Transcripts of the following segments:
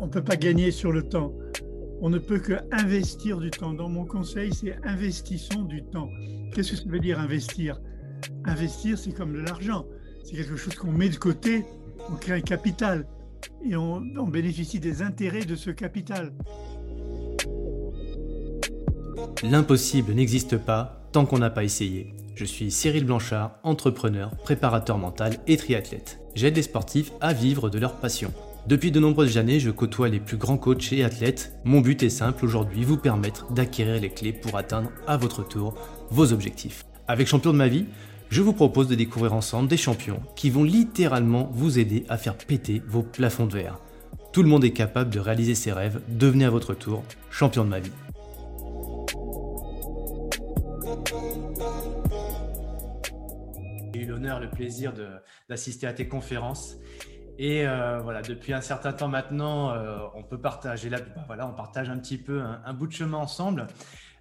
on ne peut pas gagner sur le temps. On ne peut que investir du temps. Dans mon conseil, c'est investissons du temps. Qu'est-ce que ça veut dire investir? Investir, c'est comme de l'argent. C'est quelque chose qu'on met de côté, on crée un capital et on, on bénéficie des intérêts de ce capital. L'impossible n'existe pas tant qu'on n'a pas essayé. Je suis Cyril Blanchard, entrepreneur, préparateur mental et triathlète. J'aide les sportifs à vivre de leur passion. Depuis de nombreuses années, je côtoie les plus grands coachs et athlètes. Mon but est simple aujourd'hui, vous permettre d'acquérir les clés pour atteindre à votre tour vos objectifs. Avec Champion de ma vie, je vous propose de découvrir ensemble des champions qui vont littéralement vous aider à faire péter vos plafonds de verre. Tout le monde est capable de réaliser ses rêves, devenez à votre tour champion de ma vie. J'ai eu l'honneur, le plaisir d'assister à tes conférences et euh, voilà, depuis un certain temps maintenant, euh, on peut partager là, bah, voilà, on partage un petit peu un, bout de chemin ensemble.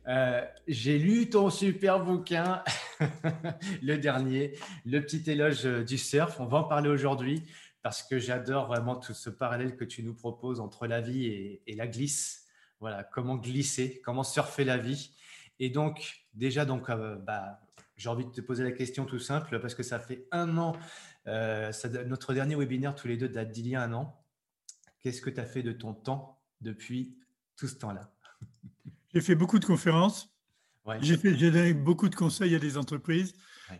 Euh, j'ai lu ton super bouquin, le dernier, le petit éloge du surf. On va en parler aujourd'hui parce que j'adore vraiment tout ce parallèle que tu nous proposes entre la vie et, la glisse. Voilà, comment glisser, comment surfer la vie. Et donc, déjà, donc, bah, j'ai envie de te poser la question tout simple parce que ça fait un an euh, notre dernier webinaire, tous les deux, date d'il y a un an. Qu'est-ce que tu as fait de ton temps depuis tout ce temps-là? J'ai fait beaucoup de conférences. J'ai donné beaucoup de conseils à des entreprises.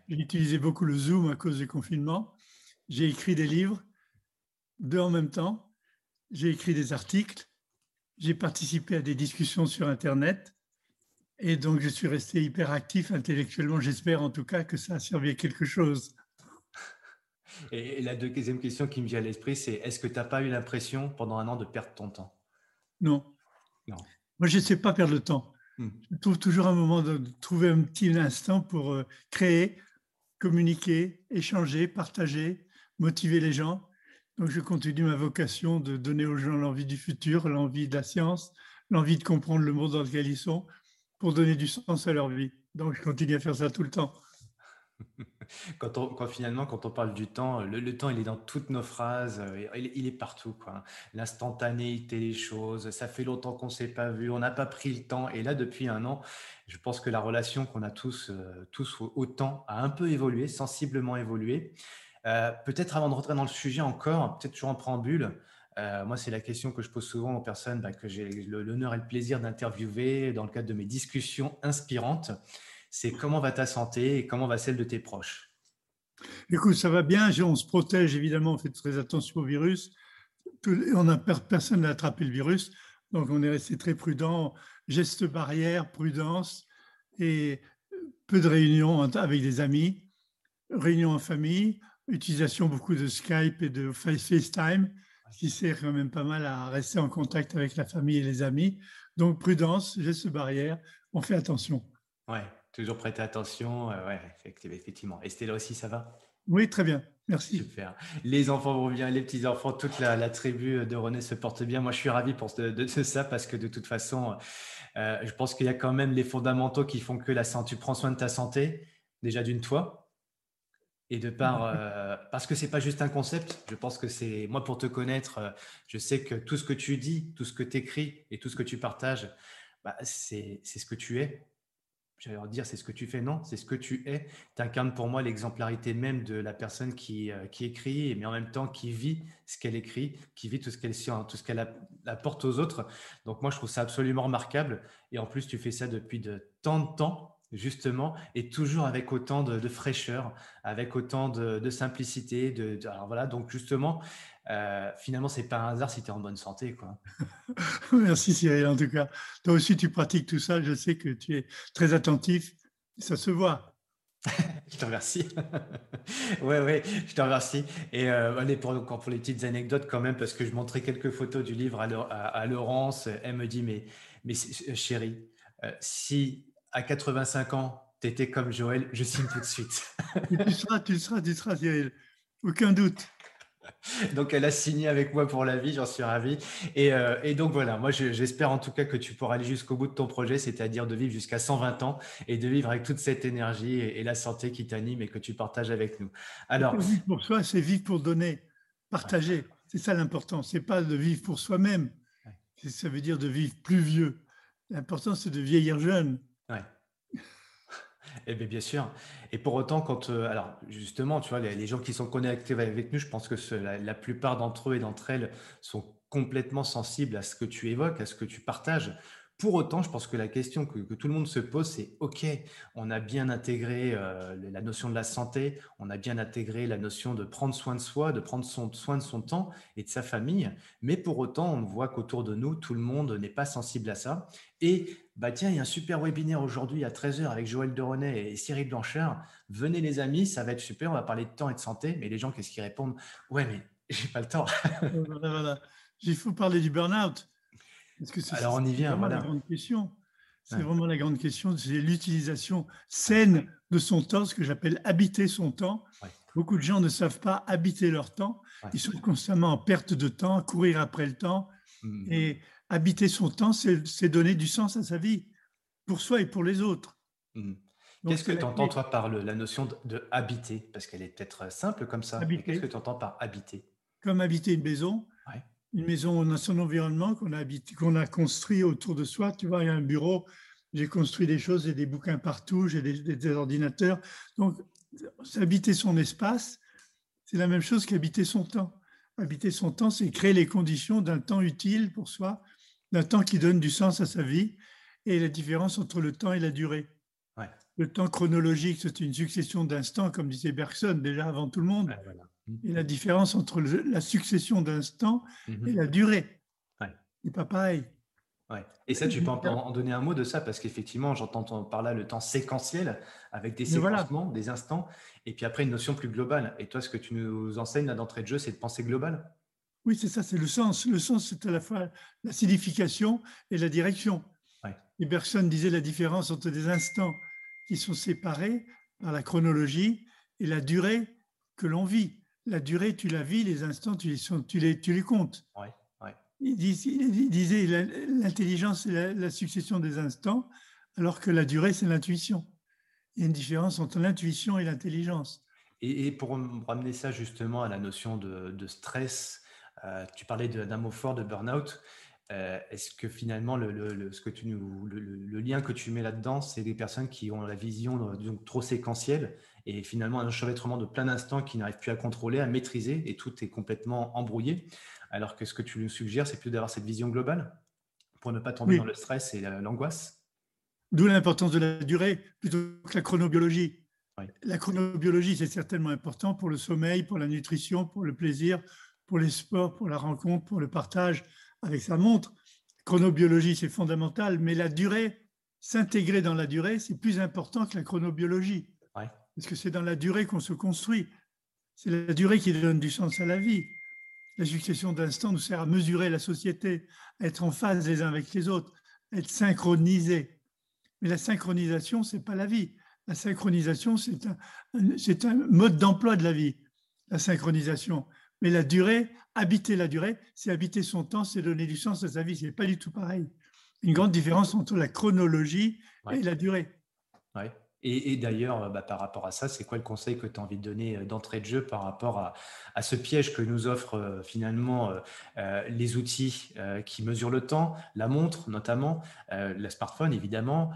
J'ai utilisé beaucoup le Zoom à cause du confinement. J'ai écrit des livres, deux en même temps. J'ai écrit des articles. J'ai participé à des discussions sur Internet. Et donc, je suis resté hyper actif intellectuellement. J'espère en tout cas que ça a servi à quelque chose. Et, la deuxième question qui me vient à l'esprit, c'est est-ce que tu n'as pas eu l'impression pendant un an de perdre ton temps? Non. Non. Moi, je ne sais pas perdre le temps. Hmm. Je trouve toujours un moment de trouver un petit instant pour euh, créer, communiquer, échanger, partager, motiver les gens. Donc, je continue ma vocation de donner aux gens l'envie du futur, l'envie de la science, l'envie de comprendre le monde dans lequel ils sont pour donner du sens à leur vie. Donc, je continue à faire ça tout le temps. Quand, on, finalement, quand on parle du temps, le, temps, il est dans toutes nos phrases, euh, il, est partout. L'instantanéité des choses, ça fait longtemps qu'on ne s'est pas vu, on n'a pas pris le temps. Et là, depuis un an, je pense que la relation qu'on a tous, euh, tous au temps a un peu évolué, sensiblement évolué. Euh, peut-être avant de rentrer dans le sujet encore, peut-être toujours en préambule, moi, c'est la question que je pose souvent aux personnes bah, que j'ai l'honneur et le plaisir d'interviewer dans le cadre de mes discussions inspirantes c'est comment va ta santé et comment va celle de tes proches Écoute, ça va bien. On se protège évidemment, on fait très attention au virus. On a personne n'a attrapé le virus, donc on est resté très prudent. Gestes barrières, prudence et peu de réunions avec des amis, réunions en famille, utilisation beaucoup de Skype et de FaceTime, ce qui sert quand même pas mal à rester en contact avec la famille et les amis. Donc prudence, gestes barrières, on fait attention. Ouais, Toujours prêter attention. Euh, ouais, effectivement. Là aussi, ça va? Oui, très bien. Merci. Super. Les enfants vont bien, les petits-enfants, toute la, tribu de René se porte bien. Moi, je suis ravi pour de, ça parce que de toute façon, euh, je pense qu'il y a quand même les fondamentaux qui font que la santé, tu prends soin de ta santé, déjà d'une toi. Et de part, euh, parce que c'est pas juste un concept, je pense que c'est, moi pour te connaître, je sais que tout ce que tu dis, tout ce que tu écris et tout ce que tu partages, bah, c'est ce que tu es j'allais dire c'est ce que tu fais, non, c'est ce que tu es. Tu incarnes pour moi l'exemplarité même de la personne qui, euh, qui écrit, mais en même temps qui vit ce qu'elle écrit, qui vit tout ce qu'elle tout ce qu'elle apporte aux autres. Donc moi, je trouve ça absolument remarquable. Et en plus, tu fais ça depuis de tant de temps justement, et toujours avec autant de, fraîcheur, avec autant de, simplicité. De, alors voilà, donc justement, euh, finalement, c'est pas un hasard si tu es en bonne santé. Quoi. Merci Cyril, en tout cas. Toi aussi, tu pratiques tout ça. Je sais que tu es très attentif. Ça se voit. je te remercie. Oui, oui, je te remercie. Et euh, allez, pour, pour, les petites anecdotes quand même, parce que je montrais quelques photos du livre à, à, Laurence. Elle me dit, mais, mais chérie, euh, si à 85 ans, tu étais comme Joël, je signe tout de suite. tu seras, tu seras, tu seras, Aucun doute. Donc, elle a signé avec moi pour la vie, j'en suis ravi. Et, euh, donc, voilà, moi, j'espère en tout cas que tu pourras aller jusqu'au bout de ton projet, c'est-à-dire de vivre jusqu'à 120 ans et de vivre avec toute cette énergie et, la santé qui t'anime et que tu partages avec nous. Alors, vivre pour soi, c'est vivre pour donner, partager. C'est ça l'important. C'est pas de vivre pour soi-même. Ça veut dire de vivre plus vieux. L'important, c'est de vieillir jeune. Eh bien, bien sûr. Et pour autant, quand, euh, alors justement, tu vois, les, gens qui sont connectés avec nous, je pense que la, plupart d'entre eux et d'entre elles sont complètement sensibles à ce que tu évoques, à ce que tu partages. Pour autant, je pense que la question que, tout le monde se pose, c'est OK, on a bien intégré euh, la notion de la santé, on a bien intégré la notion de prendre soin de soi, de prendre soin de son temps et de sa famille, mais pour autant, on voit qu'autour de nous, tout le monde n'est pas sensible à ça. Et bah tiens, il y a un super webinaire aujourd'hui à 13h avec Joël Deronet et Cyril Blanchard. Venez les amis, ça va être super, on va parler de temps et de santé. Mais les gens, qu'est-ce qu'ils répondent? Ouais, mais j'ai pas le temps. Il faut parler du burn-out. Alors on y vient, voilà. La grande question. C'est vraiment la grande question, c'est l'utilisation saine de son temps, ce que j'appelle habiter son temps. Beaucoup de gens ne savent pas habiter leur temps. Ils sont constamment en perte de temps, courir après le temps. Mmh. Et habiter son temps, c'est donner du sens à sa vie, pour soi et pour les autres. Mmh. Qu'est-ce que tu entends, toi, par la notion de, habiter? Parce qu'elle est peut-être simple comme ça. Qu'est-ce que tu entends par habiter? Comme habiter une maison, une maison dans son environnement qu'on a, qu'on a construit autour de soi. Tu vois, il y a un bureau, j'ai construit des choses, j'ai des bouquins partout, j'ai des, ordinateurs. Donc, habiter son espace, c'est la même chose qu'habiter son temps. Habiter son temps, c'est créer les conditions d'un temps utile pour soi, d'un temps qui donne du sens à sa vie, et la différence entre le temps et la durée. Le temps chronologique, c'est une succession d'instants, comme disait Bergson déjà avant tout le monde. Et la différence entre la succession d'instants mhm. et la durée ouais. n'est pas pareil. Ouais. Et ça, tu peux en, donner un mot de ça, parce qu'effectivement, j'entends par là le temps séquentiel, avec des séquencements, des instants, et puis après une notion plus globale. Et toi, ce que tu nous enseignes d'entrée de jeu, c'est de penser global? Oui, c'est ça, c'est le sens. Le sens, c'est à la fois la signification et la direction. Et Bergson disait la différence entre des instants qui sont séparés par la chronologie et la durée que l'on vit la durée, tu la vis, les instants, tu les, tu les, tu les comptes. Il, disait l'intelligence, c'est la, succession des instants, alors que la durée, c'est l'intuition. Il y a une différence entre l'intuition et l'intelligence. Et, pour ramener ça justement à la notion de, stress, tu parlais d'un mot fort de burn-out. Euh, est-ce que finalement, le, ce que tu le, lien que tu mets là-dedans, c'est des personnes qui ont la vision trop séquentielle et finalement un enchevêtrement de plein d'instants qui n'arrivent plus à contrôler, à maîtriser, et tout est complètement embrouillé? Alors que ce que tu nous suggères, c'est plus d'avoir cette vision globale pour ne pas tomber dans le stress et l'angoisse? D'où l'importance de la durée plutôt que la chronobiologie. La chronobiologie, c'est certainement important pour le sommeil, pour la nutrition, pour le plaisir, pour les sports, pour la rencontre, pour le partage avec sa montre. Chronobiologie, c'est fondamental, mais la durée, s'intégrer dans la durée, c'est plus important que la chronobiologie. Parce que c'est dans la durée qu'on se construit. C'est la durée qui donne du sens à la vie. La succession d'instants nous sert à mesurer la société, à être en phase les uns avec les autres, à être synchronisés. Mais la synchronisation, c'est pas la vie. La synchronisation, c'est un, c'est un mode d'emploi de la vie, la synchronisation. Mais la durée, habiter la durée, c'est habiter son temps, c'est donner du sens à sa vie. C'est pas du tout pareil. Une grande différence entre la chronologie et la durée. Ouais. Et, d'ailleurs, euh, bah, par rapport à ça, c'est quoi le conseil que tu as envie de donner euh, d'entrée de jeu par rapport à, ce piège que nous offrent euh, finalement les outils qui mesurent le temps, la montre notamment, le smartphone évidemment,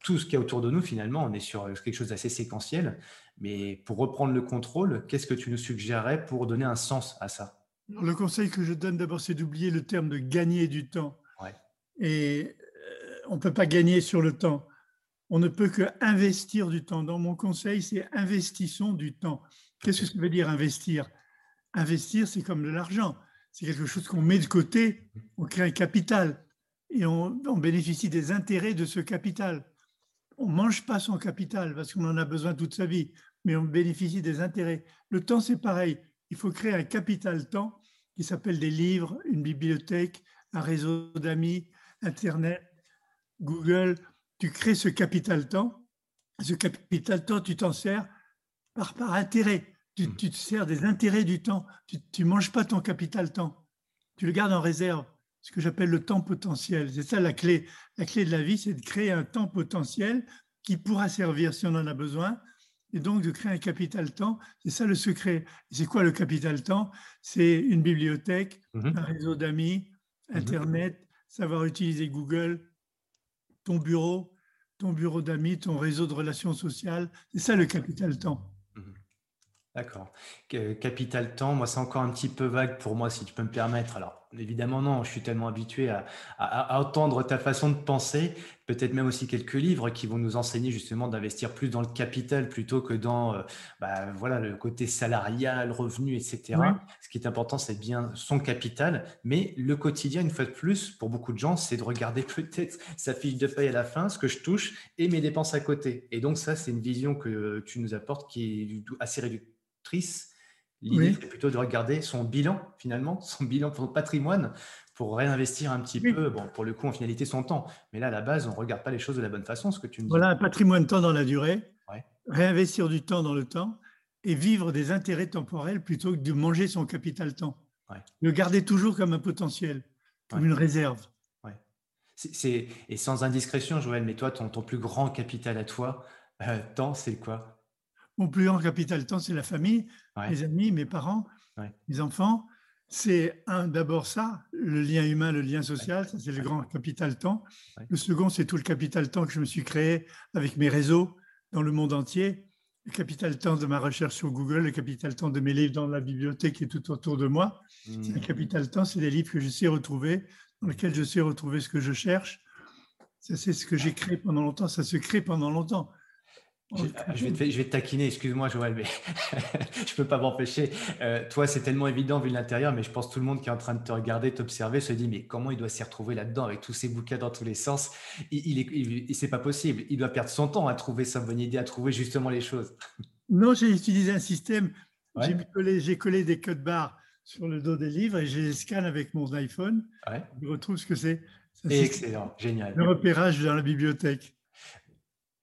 tout ce qui est autour de nous finalement, on est sur quelque chose d'assez séquentiel. Mais pour reprendre le contrôle, qu'est-ce que tu nous suggérerais pour donner un sens à ça? Le conseil que je donne d'abord, c'est d'oublier le terme de gagner du temps. Et on ne peut pas gagner sur le temps on ne peut que investir du temps. Dans mon conseil, c'est investissons du temps. Qu'est-ce que ça veut dire investir? Investir, c'est comme de l'argent. C'est quelque chose qu'on met de côté, on crée un capital et on, bénéficie des intérêts de ce capital. On ne mange pas son capital parce qu'on en a besoin toute sa vie, mais on bénéficie des intérêts. Le temps, c'est pareil. Il faut créer un capital temps qui s'appelle des livres, une bibliothèque, un réseau d'amis, Internet, Google, tu crées ce capital temps. Ce capital temps, tu t'en sers par, par intérêt. Tu, hmm. tu, te sers des intérêts du temps. Tu ne manges pas ton capital temps. Tu le gardes en réserve. Ce que j'appelle le temps potentiel. C'est ça la clé. La clé de la vie, c'est de créer un temps potentiel qui pourra servir si on en a besoin et donc de créer un capital temps. C'est ça le secret. C'est quoi le capital temps? C'est une bibliothèque, Mhm. un réseau d'amis, Mhm. Internet, savoir utiliser Google, ton bureau, ton bureau d'amis, ton réseau de relations sociales. C'est ça le capital temps. D'accord. Que- Capital temps, moi, c'est encore un petit peu vague pour moi, si tu peux me permettre. Alors, évidemment, non, je suis tellement habitué à, à- à entendre ta façon de penser, peut-être même aussi quelques livres qui vont nous enseigner justement d'investir plus dans le capital plutôt que dans euh, bah, voilà, le côté salarial, revenu, etc. Ce qui est important, c'est bien son capital, mais le quotidien, une fois de plus, pour beaucoup de gens, c'est de regarder peut-être sa fiche de paye à la fin, ce que je touche, et mes dépenses à côté. Et donc, ça, c'est une vision que tu nous apportes qui est assez réductrice. L'idée, Oui. c'est plutôt de regarder son bilan, finalement, son bilan, son patrimoine, pour réinvestir un petit Oui. peu, bon, pour le coup, en finalité, son temps. Mais là, à la base, on ne regarde pas les choses de la bonne façon, ce que tu me dis. Voilà un patrimoine temps dans la durée, Ouais. réinvestir du temps dans le temps et vivre des intérêts temporels plutôt que de manger son capital temps. Ouais. Le garder toujours comme un potentiel, comme Ouais. une réserve. C'est- Et sans indiscrétion, Joël, mais toi, ton, ton plus grand capital à toi, euh, temps, c'est quoi? Mon plus grand capital temps, c'est la famille, Ouais. mes amis, mes parents, Ouais. mes enfants. C'est un d'abord ça, le lien humain, le lien social, ça c'est le grand capital temps. Le second, c'est tout le capital temps que je me suis créé avec mes réseaux dans le monde entier. Le capital temps de ma recherche sur Google, le capital temps de mes livres dans la bibliothèque et tout autour de moi. Hmm. Le capital temps, c'est des livres que je sais retrouver, dans lesquels je sais retrouver ce que je cherche. Ça, c'est ce que j'ai créé pendant longtemps. Ça se crée pendant longtemps. Je, je vais te, je vais te taquiner, excuse-moi Joël, mais je peux pas m'empêcher. Euh, toi, c'est tellement évident vu de l'intérieur, mais je pense que tout le monde qui est en train de te regarder, t'observer, se dit mais comment il doit s'y retrouver là-dedans avec tous ces bouquins dans tous les sens? Il, il est, il- c'est pas possible. Il doit perdre son temps à trouver sa bonne idée, à trouver justement les choses. Non, j'ai utilisé un système. Ouais. J'ai collé, des codes barres sur le dos des livres et je les scanne avec mon iPhone. Ouais. Je retrouve ce que c'est. Excellent, génial. de repérage dans la bibliothèque.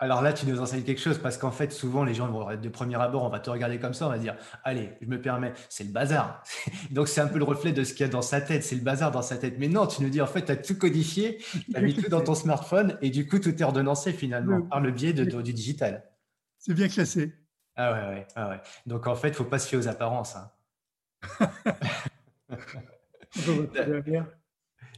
Alors là, tu nous enseignes quelque chose parce qu'en fait, souvent, les gens vont de premier abord, on va te regarder comme ça, on va dire, allez, je me permets, c'est le bazar. Donc c'est un peu le reflet de ce qu'il y a dans sa tête, c'est le bazar dans sa tête. Mais non, tu nous dis, en fait, tu as tout codifié, tu as mis tout dans ton smartphone et du coup, tout est ordonnancé finalement par le biais de, de- du digital. C'est bien classé. Ah ouais, ouais, ah ouais. Donc en fait, il ne faut pas se fier aux apparences. hein. On va trouver derrière.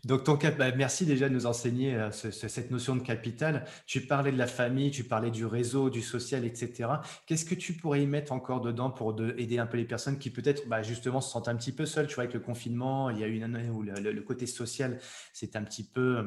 Donc, ton cap- bah, merci déjà de nous enseigner euh, ce- ce- cette notion de capital. Tu parlais de la famille, tu parlais du réseau, du social, etc. Qu'est-ce que tu pourrais y mettre encore dedans pour de- aider un peu les personnes qui peut-être bah, justement se sentent un petit peu seules? Tu vois, avec le confinement, il y a eu une année où le, côté social, c'est un petit peu, euh,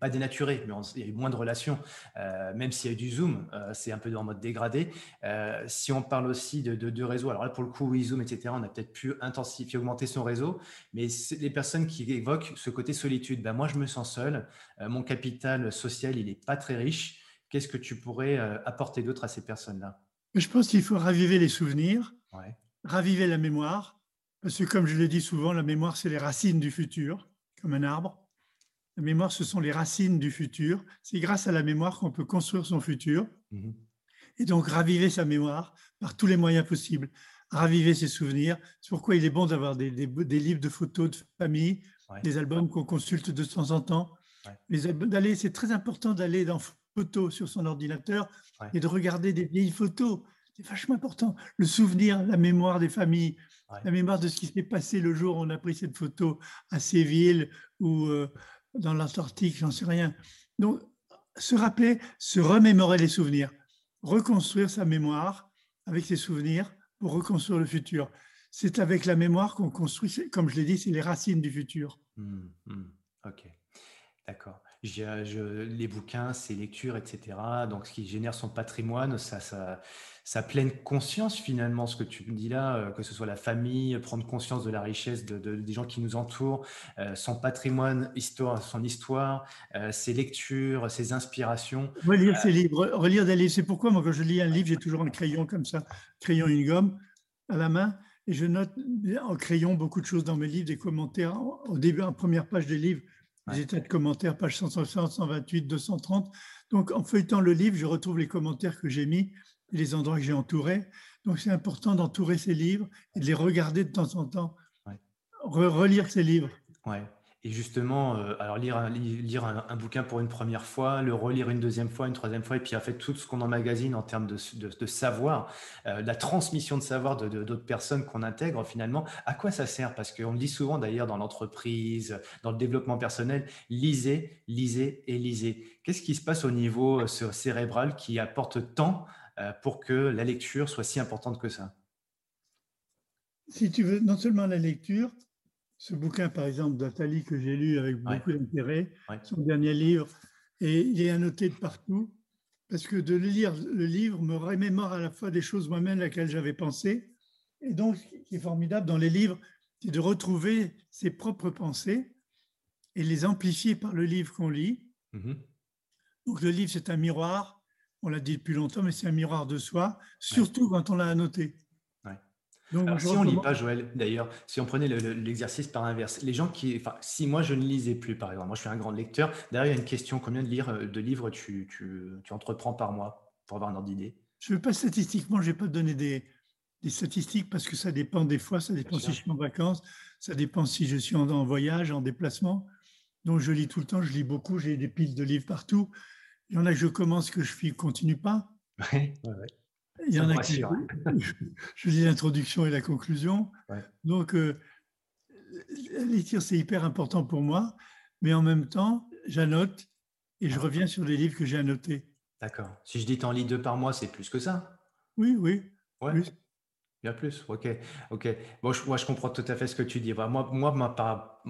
pas dénaturé, mais on- il y a eu moins de relations, euh, même s'il y a eu du Zoom, euh, c'est un peu en mode dégradé. Euh, si on parle aussi de, de, de réseau, alors là pour le coup, oui, Zoom, etc., on a peut-être pu intensifier, augmenter son réseau, mais les personnes qui évoquent ce côté solitude, ben moi je me sens seul, euh, mon capital social il n'est pas très riche. Qu'est-ce que tu pourrais apporter d'autre à ces personnes-là? Je pense qu'il faut raviver les souvenirs, Ouais, raviver la mémoire, parce que comme je le dis souvent, la mémoire, c'est les racines du futur, comme un arbre. La mémoire, ce sont les racines du futur. C'est grâce à la mémoire qu'on peut construire son futur. Mhm. Et donc, raviver sa mémoire par tous les moyens possibles, raviver ses souvenirs. C'est pourquoi il est bon d'avoir des, des- des livres de photos de famille, Ouais. des albums qu'on consulte de temps en temps. Ouais. D'aller, c'est très important d'aller dans photos sur son ordinateur Ouais. et de regarder des vieilles photos. C'est vachement important. Le souvenir, la mémoire des familles, la mémoire de ce qui s'est passé le jour où on a pris cette photo à Séville ou euh, dans l'Antarctique, j'en sais rien. Donc, se rappeler, se remémorer les souvenirs, reconstruire sa mémoire avec ses souvenirs pour reconstruire le futur. C'est avec la mémoire qu'on construit, comme je l'ai dit, c'est les racines du futur. Mhm, mhm. Ok, d'accord. Je- les bouquins, ses lectures, etc. Donc, ce qui génère son patrimoine, ça, ça, sa pleine conscience finalement, ce que tu me dis là, euh, que ce soit la famille, prendre conscience de la richesse de, de- des gens qui nous entourent, euh, son patrimoine, histoire, son histoire, euh, ses lectures, ses inspirations. Relire ses livres, relire des livres. C'est pourquoi, moi, quand je lis un livre, j'ai toujours un crayon comme ça, crayon et une gomme à la main, et je note en crayon beaucoup de choses dans mes livres, des commentaires. Au début, en première page des livres, Ouais. des états de commentaires, page 160, 128, 230. Donc, en feuilletant le livre, je retrouve les commentaires que j'ai mis, et les endroits que j'ai entourés. Donc, c'est important d'entourer ces livres et de les regarder de temps en temps, Ouais. Re- relire ces livres. Ouais. Et justement, euh, alors lire, un, bouquin pour une première fois, le relire une deuxième fois, une troisième fois, et puis en fait tout ce qu'on emmagasine en termes de, de, savoir, euh, la transmission de savoir de d'autres personnes qu'on intègre finalement, à quoi ça sert? Parce qu'on le dit souvent d'ailleurs dans l'entreprise, dans le développement personnel, lisez, lisez et lisez. Qu'est-ce qui se passe au niveau euh, cérébral qui apporte tant pour que la lecture soit si importante que ça? Si tu veux, non seulement la lecture, ce bouquin, par exemple, d'Atali que j'ai lu avec beaucoup d'intérêt, son dernier livre, et il est annoté de partout, parce que de lire le livre me remémore à la fois des choses moi-même auxquelles j'avais pensé, et donc ce qui est formidable dans les livres, c'est de retrouver ses propres pensées et les amplifier par le livre qu'on lit. Mm-hmm. Donc le livre, c'est un miroir, on l'a dit depuis longtemps, mais c'est un miroir de soi, surtout quand on l'a annoté si on ne lit pas, Joël, d'ailleurs, si on prenait l'exercice par inverse, les gens qui, enfin, si moi je ne lisais plus, par exemple, moi je suis un grand lecteur, d'ailleurs il y a une question, combien de, lire, de livres tu, tu, tu, entreprends par mois pour avoir un ordre d'idée? Je ne veux pas statistiquement, je ne vais pas te donner des, des, statistiques parce que ça dépend des fois, ça dépend si je suis en vacances, ça dépend si je suis en, voyage, en déplacement. Donc je lis tout le temps, je lis beaucoup, j'ai des piles de livres partout. Il y en a que je commence que je ne continue pas. Oui, ouais, ouais. Il y en a qui. Je lis l'introduction et la conclusion. Donc, euh, la lecture, c'est hyper important pour moi, mais en même temps, j'annote et je reviens sur les livres que j'ai annotés. D'accord. Si je dis t'en lis deux par mois, c'est plus que ça Oui, oui. Ouais. Plus. Bien plus, ok, ok. Bon, je, moi, je comprends tout à fait ce que tu dis. Moi, moi,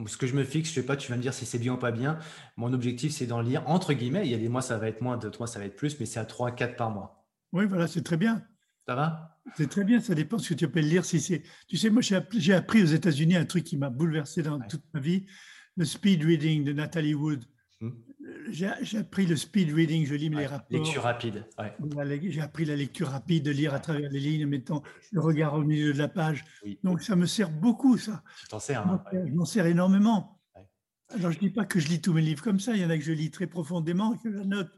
ce que je me fixe, je sais pas, tu vas me dire si c'est bien ou pas bien. Mon objectif, c'est d'en lire entre guillemets. Il y a des mois, ça va être moins, d'autres mois, ça va être plus, mais c'est à 3 4 par mois. Oui, voilà, c'est très bien. Ça va? C'est très bien, ça dépend de ce que tu appelles lire. Si c'est, tu sais, moi, j'ai appris aux États-Unis un truc qui m'a bouleversé dans toute ma vie, le speed reading de Natalie Wood. Hmm. J'ai appris le speed reading, je lis les rapports. Lecture rapide. J'ai appris la lecture rapide, de lire à travers les lignes, mettant le regard au milieu de la page. Donc ça me sert beaucoup, ça. Tu t'en sers. Hein, je m'en sers énormément. Alors je ne dis pas que je lis tous mes livres comme ça, il y en a que je lis très profondément, que je note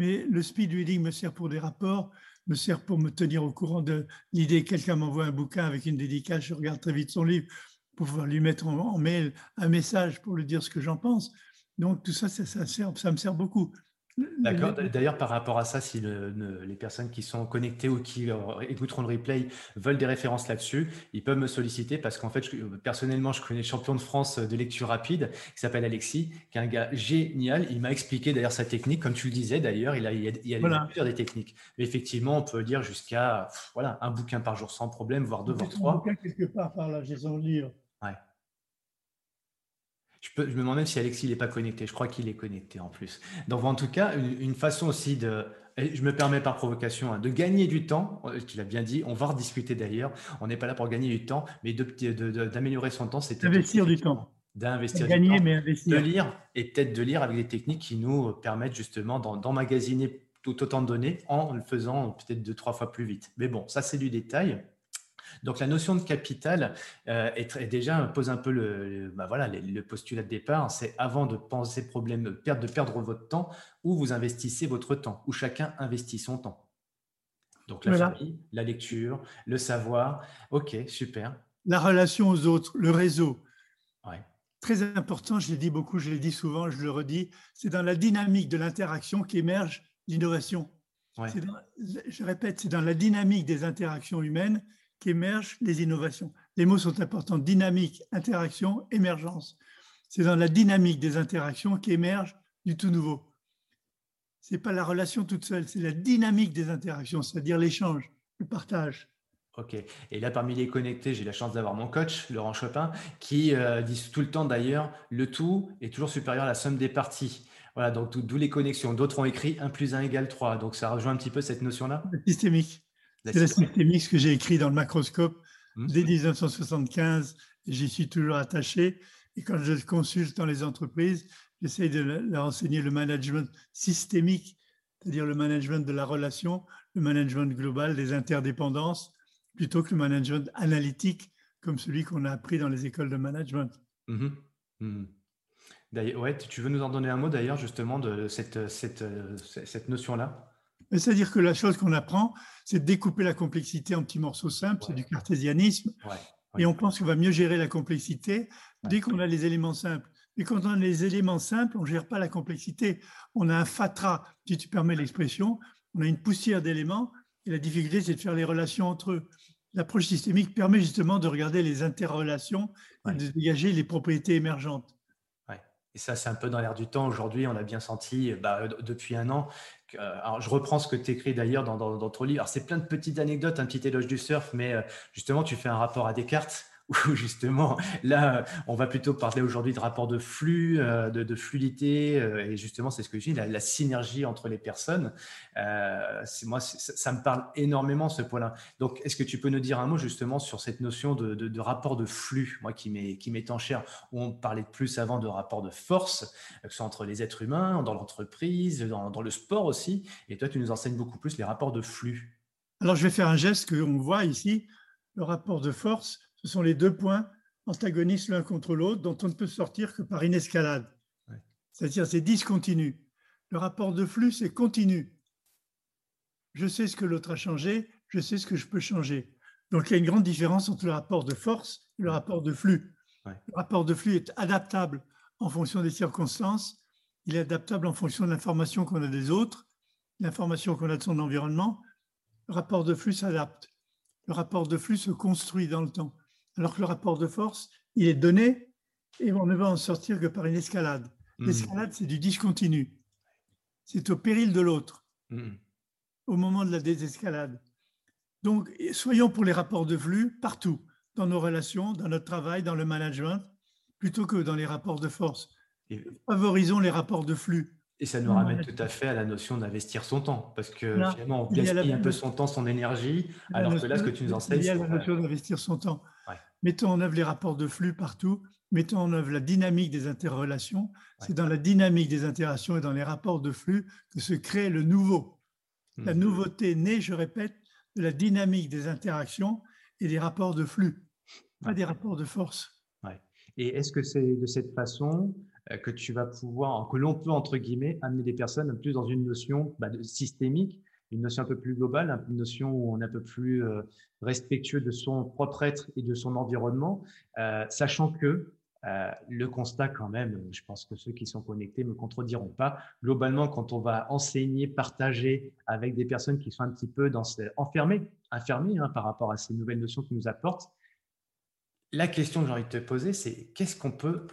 mais le speed reading me sert pour des rapports, me sert pour me tenir au courant de l'idée. Quelqu'un m'envoie un bouquin avec une dédicace, je regarde très vite son livre pour pouvoir lui mettre en, mail un message pour lui dire ce que j'en pense. Donc tout ça, ça, sert, ça me sert beaucoup. D'accord. D'ailleurs, par rapport à ça, si les personnes qui sont connectées ou qui écouteront le replay veulent des références là-dessus, ils peuvent me solliciter parce qu'en fait, personnellement, je connais le champion de France de lecture rapide qui s'appelle Alexis, qui est un gars génial. Il m'a expliqué d'ailleurs sa technique, comme tu le disais d'ailleurs, il, a, il y a, plusieurs des techniques. Mais effectivement, on peut dire jusqu'à voilà, un bouquin par jour sans problème, voire deux, voire trois. Un bouquin quelque part par là. Ouais. Je, me demande même si Alexis n'est pas connecté. Je crois qu'il est connecté en plus. Donc, en tout cas, une, façon aussi de, je me permets par provocation, hein, de gagner du temps. Euh, tu l'as bien dit, on va rediscuter d'ailleurs. On n'est pas là pour gagner du temps, mais d'améliorer son temps, c'est d'investir du temps. D'investir du gagner, mais investir. De lire et peut-être de lire avec des techniques qui nous permettent justement d'emmagasiner tout autant de données en le faisant peut-être deux, trois fois plus vite. Mais bon, ça c'est du détail. Donc la notion de capital euh, est, déjà pose un peu le, bah voilà, le, postulat de départ. C'est avant de penser problème de perdre, de perdre votre temps, où vous investissez votre temps, où chacun investit son temps. Donc la famille, la lecture, le savoir. Ok, super. La relation aux autres, le réseau. Très important, je l'ai dit beaucoup, je l'ai dit souvent, je le redis, c'est dans la dynamique de l'interaction qu'émerge l'innovation. Je répète, c'est dans la dynamique des interactions humaines qu'émergent les innovations. Les mots sont importants, dynamique, interaction, émergence. C'est dans la dynamique des interactions qu'émerge du tout nouveau. Ce n'est pas la relation toute seule, c'est la dynamique des interactions, c'est-à-dire l'échange, le partage. Ok. Et là, parmi les connectés, j'ai la chance d'avoir mon coach, Laurent Chopin, qui euh, dit tout le temps d'ailleurs, le tout est toujours supérieur à la somme des parties. Voilà, donc d'où les connexions. D'autres ont écrit 1 plus 1 égale 3. Donc ça rejoint un petit peu cette notion-là? Systémique. C'est la systémique que j'ai écrit dans le macroscope mmh. dès 1975. J'y suis toujours attaché. Et quand je consulte dans les entreprises, j'essaie de leur enseigner le management systémique, c'est-à-dire le management de la relation, le management global des interdépendances, plutôt que le management analytique comme celui qu'on a appris dans les écoles de management. Mmh mmh ouais, tu veux nous en donner un mot d'ailleurs justement de cette, cette, cette notion-là? C'est-à-dire que la chose qu'on apprend, c'est de découper la complexité en petits morceaux simples, c'est du cartésianisme. Et on pense qu'on va mieux gérer la complexité dès qu'on a les éléments simples. Mais quand on a les éléments simples, on ne gère pas la complexité. On a un fatras, si tu permets l'expression, on a une poussière d'éléments, et la difficulté, c'est de faire les relations entre eux. L'approche systémique permet justement de regarder les interrelations et de dégager les propriétés émergentes. Et ça, c'est un peu dans l'air du temps. Aujourd'hui, on a bien senti bah, depuis un an. Alors, je reprends ce que tu écris d'ailleurs dans, dans, ton livre. c'est plein de petites anecdotes, un petit éloge du surf, mais euh, justement, tu fais un rapport à Descartes où justement, là, on va plutôt parler aujourd'hui de rapport de flux, euh, de, fluidité, euh, et justement, c'est ce que je dis, la, synergie entre les personnes. Euh, moi, ça, me parle énormément ce point-là. Donc, est-ce que tu peux nous dire un mot justement sur cette notion de, rapport de flux, moi qui m'est tant cher, on parlait plus avant de rapport de force, que ce soit entre les êtres humains, dans l'entreprise, dans, dans le sport aussi, et toi, tu nous enseignes beaucoup plus les rapports de flux. Alors, je vais faire un geste qu'on voit ici, le rapport de force ce sont les deux points antagonistes l'un contre l'autre dont on ne peut sortir que par une escalade. C'est-à-dire c'est discontinu. Le rapport de flux, c'est continu. Je sais ce que l'autre a changé, je sais ce que je peux changer. Donc il y a une grande différence entre le rapport de force et le rapport de flux. Le rapport de flux est adaptable en fonction des circonstances, il est adaptable en fonction de l'information qu'on a des autres, l'information qu'on a de son environnement. Le rapport de flux s'adapte. Le rapport de flux se construit dans le temps alors que le rapport de force, il est donné et on ne va en sortir que par une escalade. Hmm. L'escalade, c'est du discontinu. C'est au péril de l'autre, hmm. au moment de la désescalade. Donc, soyons pour les rapports de flux partout, dans nos relations, dans notre travail, dans le management, plutôt que dans les rapports de force. Favorisons les rapports de flux. Et ça nous ramène tout à fait à la notion d'investir son temps, parce que finalement, on gaspille un peu son temps, son énergie, alors que là, ce que tu nous enseignes, c'est… Il y a la notion d'investir son temps. Mettons en œuvre les rapports de flux partout, mettons en œuvre la dynamique des interrelations. C'est dans la dynamique des interactions et dans les rapports de flux que se crée le nouveau. La mmh. nouveauté naît, je répète, de la dynamique des interactions et des rapports de flux, pas des rapports de force. Et est-ce que c'est de cette façon que tu vas pouvoir, que l'on peut, entre guillemets, amener des personnes plus dans une notion bah, systémique, une notion un peu plus globale, une notion où on est un peu plus euh, respectueux de son propre être et de son environnement, euh, sachant que le constat quand même, je pense que ceux qui sont connectés me contrediront pas, globalement, quand on va enseigner, partager avec des personnes qui sont un petit peu enfermées, enfermées hein, par rapport à ces nouvelles notions qui nous apportent, la question que j'ai envie de te poser, c'est qu'est-ce qu'on peut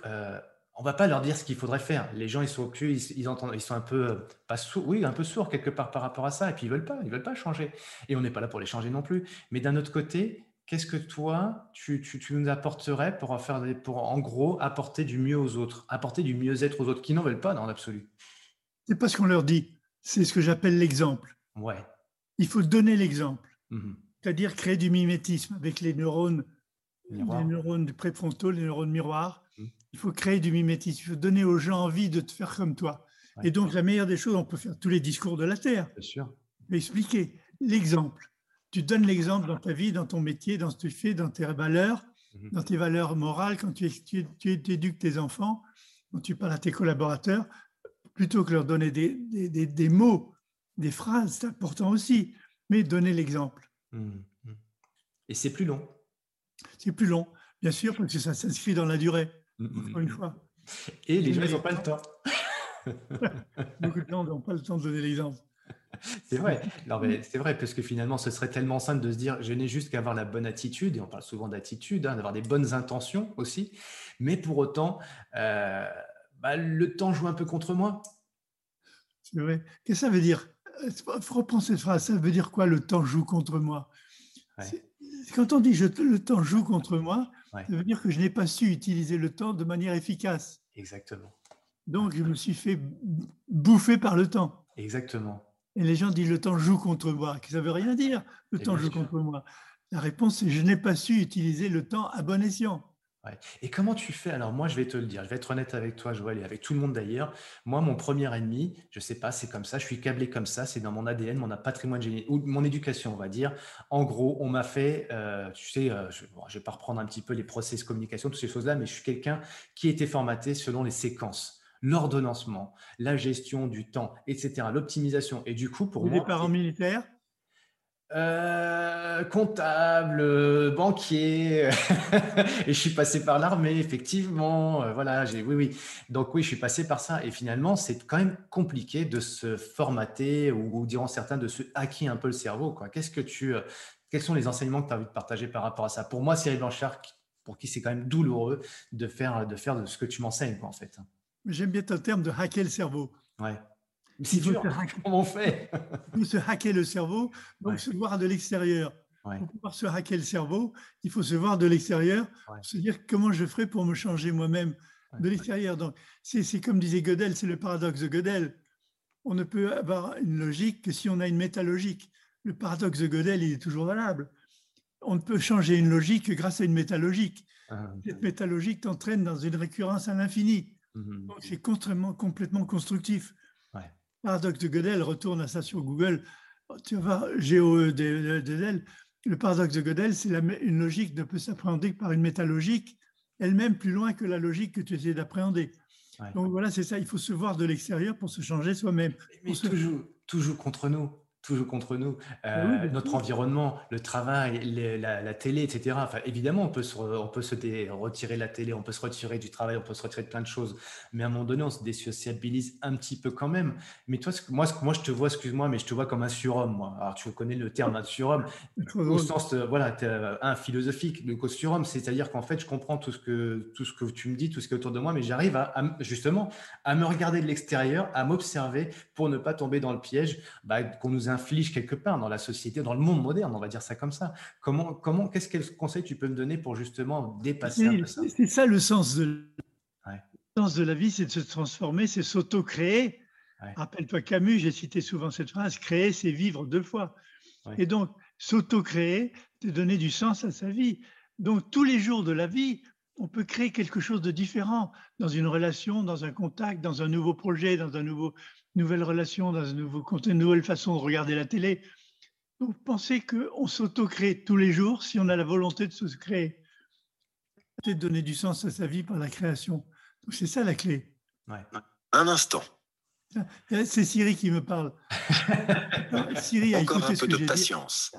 on va pas leur dire ce qu'il faudrait faire. Les gens, ils sont au ils, entendent, ils sont un peu, euh, pas sourds, oui, un peu sourds quelque part par rapport à ça, et puis ils veulent pas, ils veulent pas changer. Et on n'est pas là pour les changer non plus. Mais d'un autre côté, qu'est-ce que toi, tu, nous apporterais pour, faire pour, en gros, apporter du mieux aux autres, apporter du mieux-être aux autres qui n'en veulent pas dans l'absolu? C'est pas ce qu'on leur dit. C'est ce que j'appelle l'exemple. Ouais. Il faut donner l'exemple. Mmh C'est-à-dire créer du mimétisme avec les neurones, les neurones du préfrontal, les neurones miroirs il faut créer du mimétisme, il faut donner aux gens envie de te faire comme toi. Et donc, la meilleure des choses, on peut faire tous les discours de la Terre. Bien sûr. Mais expliquer l'exemple. Tu donnes l'exemple dans ta vie, dans ton métier, dans ce que tu fais, dans tes valeurs, mhm. dans tes valeurs morales, quand tu, tu, tu, éduques tes enfants, quand tu parles à tes collaborateurs, plutôt que leur donner des, des, des, mots, des phrases, c'est important aussi, mais donner l'exemple. Mhm. Et c'est plus long. C'est plus long, bien sûr, parce que ça s'inscrit dans la durée. Mm, mm, une mm. fois. Et les gens, ils n'ont pas le temps. Beaucoup de gens n'ont pas le temps de donner l'exemple. C'est vrai. C'est vrai, parce que finalement, ce serait tellement simple de se dire, je n'ai juste qu'à avoir la bonne attitude, et on parle souvent d'attitude, hein, d'avoir des bonnes intentions aussi, mais pour autant, euh, bah, le temps joue un peu contre moi. C'est vrai. Qu'est-ce que ça veut dire? Reprendre cette phrase. Ça veut dire quoi, le temps joue contre moi? Quand on dit je, le temps joue contre moi, ça veut dire que je n'ai pas su utiliser le temps de manière efficace. Exactement. Donc, je me suis fait bouffer par le temps. Exactement. Et les gens disent le temps joue contre moi. Ça ne veut rien dire, le temps joue contre moi. La réponse, c'est je n'ai pas su utiliser le temps à bon escient. Et comment tu fais? Alors moi, je vais te le dire, je vais être honnête avec toi, Joël, et avec tout le monde d'ailleurs. Moi, mon premier ennemi, je ne sais pas, c'est comme ça, je suis câblé comme ça, c'est dans mon ADN, mon patrimoine génétique, ou mon éducation, on va dire. En gros, on m'a fait, euh, tu sais, euh, je ne vais pas reprendre un petit peu les process communication, toutes ces choses-là, mais je suis quelqu'un qui a été formaté selon les séquences l'ordonnancement, la gestion du temps, etc., l'optimisation. Et du coup, pour moi… Les parents militaires euh, comptable, banquier, et je suis passé par l'armée, effectivement. Euh, voilà, j'ai, oui, oui. Donc oui, je suis passé par ça. Et finalement, c'est quand même compliqué de se formater ou, diront certains, de se hacker un peu le cerveau. Quoi. Qu'est-ce que tu, euh, quels sont les enseignements que tu as envie de partager par rapport à ça? Pour moi, Cyril Blanchard, pour qui c'est quand même douloureux de faire, de faire de ce que tu m'enseignes, quoi, en fait. J'aime bien ton terme de hacker le cerveau. Ouais. Comment on fait Il faut se hacker le cerveau, donc se voir de l'extérieur. Pour pouvoir se hacker le cerveau, il faut se voir de l'extérieur, se dire comment je ferai pour me changer moi-même de l'extérieur. Donc, c'est comme disait Gödel, c'est le paradoxe de Gödel. On ne peut avoir une logique que si on a une métalogique. Le paradoxe de Gödel, il est toujours valable. On ne peut changer une logique que grâce à une métalogique. Ah, Cette métalogique t'entraîne dans une récurrence à l'infini. Mmh c'est complètement, complètement constructif paradoxe de Gödel, retourne à ça sur Google, tu vas voir GOEDL, le paradoxe de Gödel, c'est une logique ne peut s'appréhender que par une métalogique, elle-même plus loin que la logique que tu essaies d'appréhender. Donc voilà, c'est ça, il faut se voir de l'extérieur pour se changer soi-même. Mais, toujours, toujours contre nous toujours contre nous. Euh, notre environnement, le travail, la, télé, etc. Enfin, évidemment, on peut, se, on peut se retirer la télé, on peut se retirer du travail, on peut se retirer de plein de choses. Mais à un moment donné, on se désociabilise un petit peu quand même. Mais toi, moi, moi je te vois, excuse-moi, mais je te vois comme un surhomme, moi. Alors, tu connais le terme un surhomme au sens, voilà, un philosophique. Le surhomme, c'est-à-dire qu'en fait, je comprends tout ce, que, tout ce que tu me dis, tout ce qui est autour de moi, mais j'arrive à, justement à me regarder de l'extérieur, à m'observer pour ne pas tomber dans le piège bah, qu'on nous inflige quelque part dans la société, dans le monde moderne, on va dire ça comme ça. Comment, comment, qu'est-ce quel conseil tu peux me donner pour justement dépasser un peu ça? C'est ça le sens de, le sens de la vie, c'est de se transformer, c'est s'auto-créer. Rappelle-toi Camus, j'ai cité souvent cette phrase, créer, c'est vivre deux fois. Et donc, s'auto-créer, c'est donner du sens à sa vie. Donc, tous les jours de la vie, on peut créer quelque chose de différent dans une relation, dans un contact, dans un nouveau projet, dans un nouveau nouvelle relation, dans un nouveau contenu, une nouvelle façon de regarder la télé. Vous pensez qu'on s'auto-crée tous les jours si on a la volonté de se créer, de donner du sens à sa vie par la création. C'est ça la clé. Un instant. C'est Siri qui me parle. Siri a encore un peu de patience.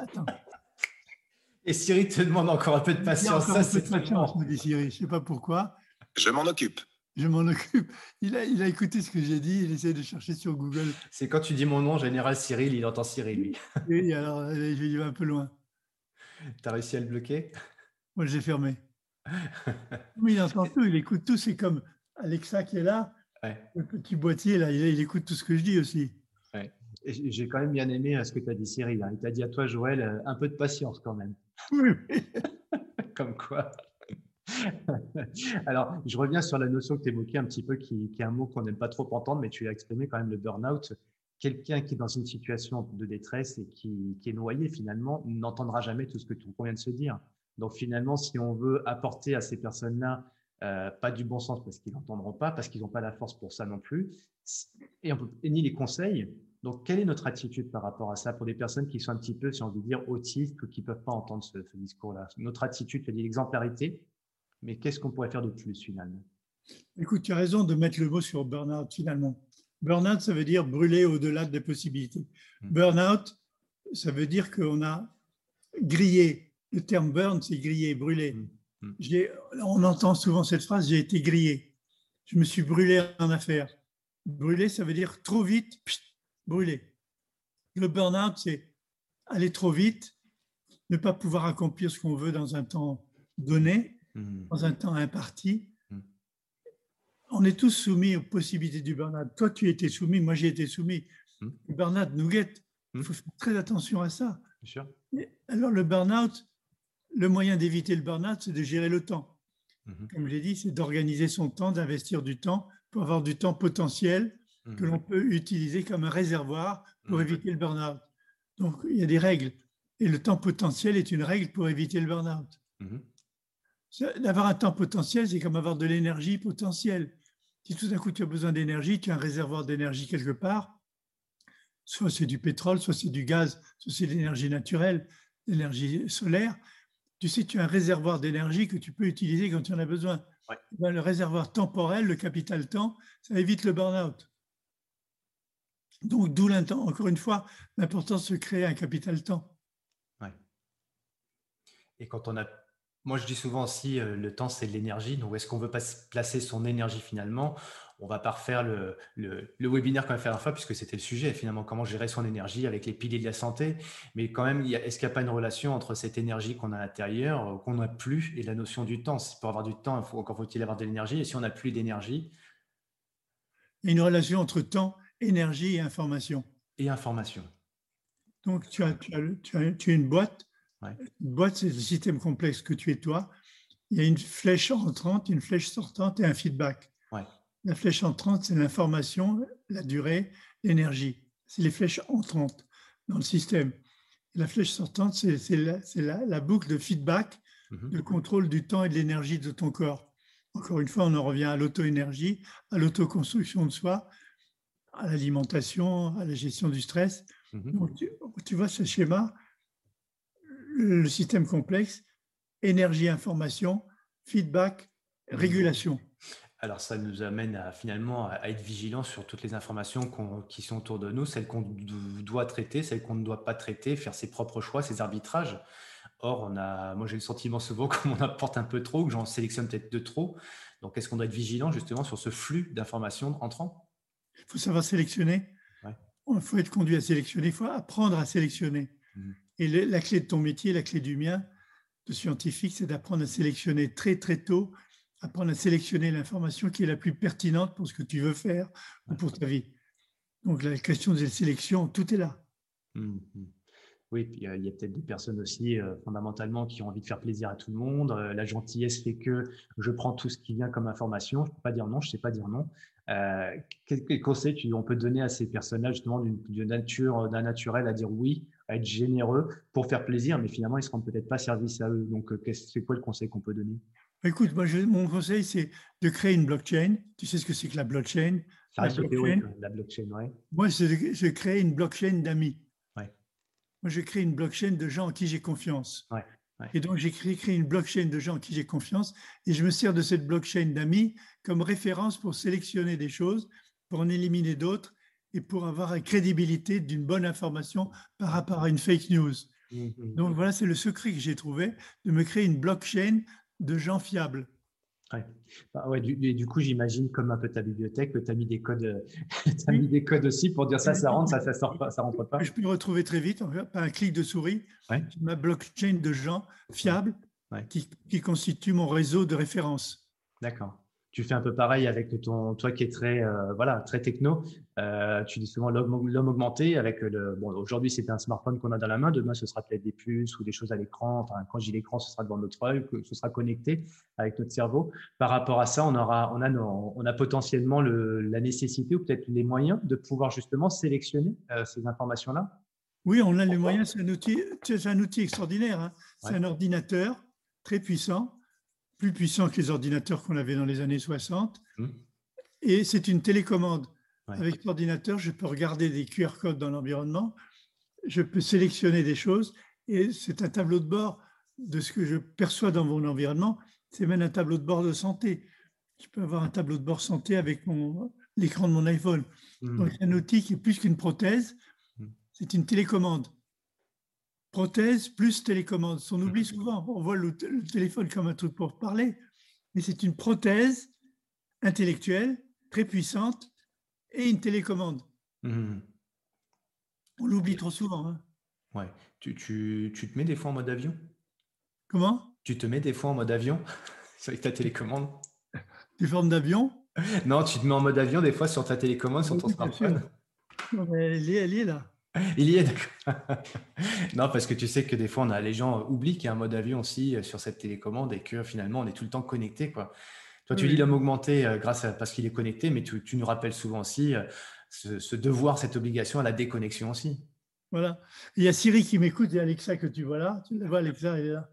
Et Siri te demande encore un peu de patience. Ça, c'est patience, me dit Siri. Je ne sais pas pourquoi. Je m'en occupe je m'en occupe. Il a, il a écouté ce que j'ai dit, il essaie de chercher sur Google. C'est quand tu dis mon nom, général Cyril, il entend Cyril, lui. Oui, alors euh, je vais un peu loin. Tu as réussi à le bloquer? Moi, j'ai fermé. Mais il entend tout, il écoute tout. C'est comme Alexa qui est là, le petit boîtier, là, il, écoute tout ce que je dis aussi. J'ai quand même bien aimé euh, ce que tu as dit, Cyril. Hein. Il t'a dit à toi, Joël, euh, un peu de patience quand même. Oui. comme quoi. Alors, je reviens sur la notion que tu évoquais un petit peu, qui, est un mot qu'on n'aime pas trop entendre, mais tu as exprimé quand même le burn-out. Quelqu'un qui est dans une situation de détresse et qui, est noyé, finalement, n'entendra jamais tout ce que tu vient de se dire. Donc, finalement, si on veut apporter à ces personnes-là euh, pas du bon sens parce qu'ils n'entendront pas, parce qu'ils n'ont pas la force pour ça non plus, et, ni les conseils. Donc, quelle est notre attitude par rapport à ça pour des personnes qui sont un petit peu, si on veut dire, autistes ou qui ne peuvent pas entendre ce, ce discours-là? Notre attitude, c'est l'exemplarité, mais qu'est-ce qu'on pourrait faire de plus finalement? Écoute, tu as raison de mettre le mot sur burn-out finalement. Burn-out, ça veut dire brûler au-delà des possibilités. Hmm. Burn-out, ça veut dire qu'on a grillé. Le terme burn, c'est grillé, brûlé. Hmm. Hmm. On entend souvent cette phrase, j'ai été grillé. Je me suis brûlé en affaires. Brûler, ça veut dire trop vite, brûler. Le burn-out, c'est aller trop vite, ne pas pouvoir accomplir ce qu'on veut dans un temps donné, Hmm. dans un temps imparti. Hmm. On est tous soumis aux possibilités du burn-out. Toi, tu étais soumis, moi, j'ai été soumis. Hmm. Le burn-out nous guette. Il faut faire très attention à ça. Alors, le burn-out, le moyen d'éviter le burn-out, c'est de gérer le temps. Comme je l'ai dit, c'est d'organiser son temps, d'investir du temps pour avoir du temps potentiel que l'on peut utiliser comme un réservoir pour éviter le burn-out. Donc, il y a des règles. Et le temps potentiel est une règle pour éviter le burn-out. D'avoir un temps potentiel, c'est comme avoir de l'énergie potentielle. Si tout d'un coup tu as besoin d'énergie, tu as un réservoir d'énergie quelque part, soit c'est du pétrole, soit c'est du gaz, soit c'est de l'énergie naturelle, l'énergie solaire. Tu sais, tu as un réservoir d'énergie que tu peux utiliser quand tu en as besoin. Ben, le réservoir temporel, le capital temps, ça évite le burn-out. Donc, d'où encore une fois, l'importance de créer un capital temps. Et quand on a moi, je dis souvent aussi, euh, le temps, c'est de l'énergie. Donc, où est-ce qu'on veut placer son énergie finalement? On va pas refaire le, le, webinaire qu'on a fait la fois, puisque c'était le sujet, finalement, comment gérer son énergie avec les piliers de la santé. Mais quand même, est-ce qu'il n'y a pas une relation entre cette énergie qu'on a à l'intérieur, euh, qu'on n'a plus, et la notion du temps? Pour avoir du temps, faut, encore faut-il avoir de l'énergie. Et si on n'a plus d'énergie? Il y a une relation entre temps, énergie et information. Et information. Donc, tu as, tu as, tu as une boîte une boîte, c'est le système complexe que tu es toi. Il y a une flèche entrante, une flèche sortante et un feedback. La flèche entrante, c'est l'information, la durée, l'énergie. C'est les flèches entrantes dans le système. la flèche sortante, c'est la, la, boucle de feedback, mhm. de contrôle du temps et de l'énergie de ton corps. Encore une fois, on en revient à l'auto-énergie, à l'autoconstruction de soi, à l'alimentation, à la gestion du stress. Mhm. tu, tu vois ce schéma, le système complexe, énergie, information, feedback, régulation. Alors ça nous amène à, finalement à être vigilant sur toutes les informations qui sont autour de nous, celles qu'on doit traiter, celles qu'on ne doit pas traiter, faire ses propres choix, ses arbitrages. Or, on a, moi j'ai le sentiment souvent qu'on en apporte un peu trop, que j'en sélectionne peut-être de trop. Donc, est-ce qu'on doit être vigilant justement sur ce flux d'informations entrant? Il faut savoir sélectionner. Il faut être conduit à sélectionner. Il faut apprendre à sélectionner. Mmh. Et la clé de ton métier, la clé du mien, de scientifique, c'est d'apprendre à sélectionner très très tôt, apprendre à sélectionner l'information qui est la plus pertinente pour ce que tu veux faire ou pour ta vie. Donc la question de la sélection, tout est là. Mmh, mmh. Oui, puis il y a peut-être des personnes aussi euh, fondamentalement qui ont envie de faire plaisir à tout le monde. Euh, la gentillesse fait que je prends tout ce qui vient comme information. Je ne peux pas dire non, je ne sais pas dire non. Euh, quel, conseil on peut donner à ces personnages justement d'une nature, d'un naturel à dire oui à être généreux pour faire plaisir, mais finalement, ils ne se rendent peut-être pas service à eux. Donc, euh, c'est quoi le conseil qu'on peut donner? Écoute, moi, mon conseil, c'est de créer une blockchain. Tu sais ce que c'est que la blockchain? La, blockchain, la blockchain, ouais. Moi, je crée une blockchain d'amis. Ouais. Moi, je crée une blockchain de gens en qui j'ai confiance. Ouais. Et donc, j'ai créé, créé, une blockchain de gens en qui j'ai confiance et je me sers de cette blockchain d'amis comme référence pour sélectionner des choses, pour en éliminer d'autres et pour avoir la crédibilité d'une bonne information par rapport à une fake news. Mmh Donc voilà, c'est le secret que j'ai trouvé, de me créer une blockchain de gens fiables. Ouais. Bah ouais, du, du, coup, j'imagine comme un peu ta bibliothèque, que tu as mis des codes, as mis des codes aussi pour dire ça, ça rentre, ça, ça sort pas, ça rentre pas. Je peux me retrouver très vite, par un clic de souris, ma blockchain de gens fiables qui, qui constituent mon réseau de référence. D'accord tu fais un peu pareil avec ton, toi qui est très, euh, voilà, très techno. Euh, tu dis souvent l'homme augmenté avec le, bon, aujourd'hui c'est un smartphone qu'on a dans la main. Demain, ce sera peut-être des puces ou des choses à l'écran. Enfin, quand j'ai l'écran, ce sera devant notre œil, ce sera connecté avec notre cerveau. Par rapport à ça, on aura, on a, on a potentiellement le, la nécessité ou peut-être les moyens de pouvoir justement sélectionner euh, ces informations-là. Oui, on a les moyens. C'est un outil, c'est un outil extraordinaire. Hein. C'est un ordinateur très puissant plus puissant que les ordinateurs qu'on avait dans les années 60. Mmh. Et c'est une télécommande. Avec Avec l'ordinateur, je peux regarder des QR codes dans l'environnement, je peux sélectionner des choses, et c'est un tableau de bord de ce que je perçois dans mon environnement. C'est même un tableau de bord de santé. Je peux avoir un tableau de bord santé avec l'écran de mon iPhone. Mmh. Donc, c'est un outil qui est plus qu'une prothèse, mmh. c'est une télécommande prothèse plus télécommande. On oublie souvent, on voit le, téléphone comme un truc pour parler, mais c'est une prothèse intellectuelle très puissante et une télécommande. Mmh. On l'oublie trop souvent. Hein. Ouais. Tu, tu, tu, te mets des fois en mode avion? Comment? Tu te mets des fois en mode avion avec ta télécommande? Des formes d'avion? Non, tu te mets en mode avion des fois sur ta télécommande, sur ton smartphone. elle, est, elle est là. Il y est, non, parce que tu sais que des fois, on a, les gens oublient qu'il y a un mode avion aussi euh, sur cette télécommande et que finalement, on est tout le temps connecté. Quoi. Toi, tu dis l'homme augmenté euh, grâce à, parce qu'il est connecté, mais tu, nous rappelles souvent aussi euh, ce, devoir, cette obligation à la déconnexion aussi. Voilà. Il y a Siri qui m'écoute et Alexa que tu vois là. Tu la vois, Alexa, elle est là,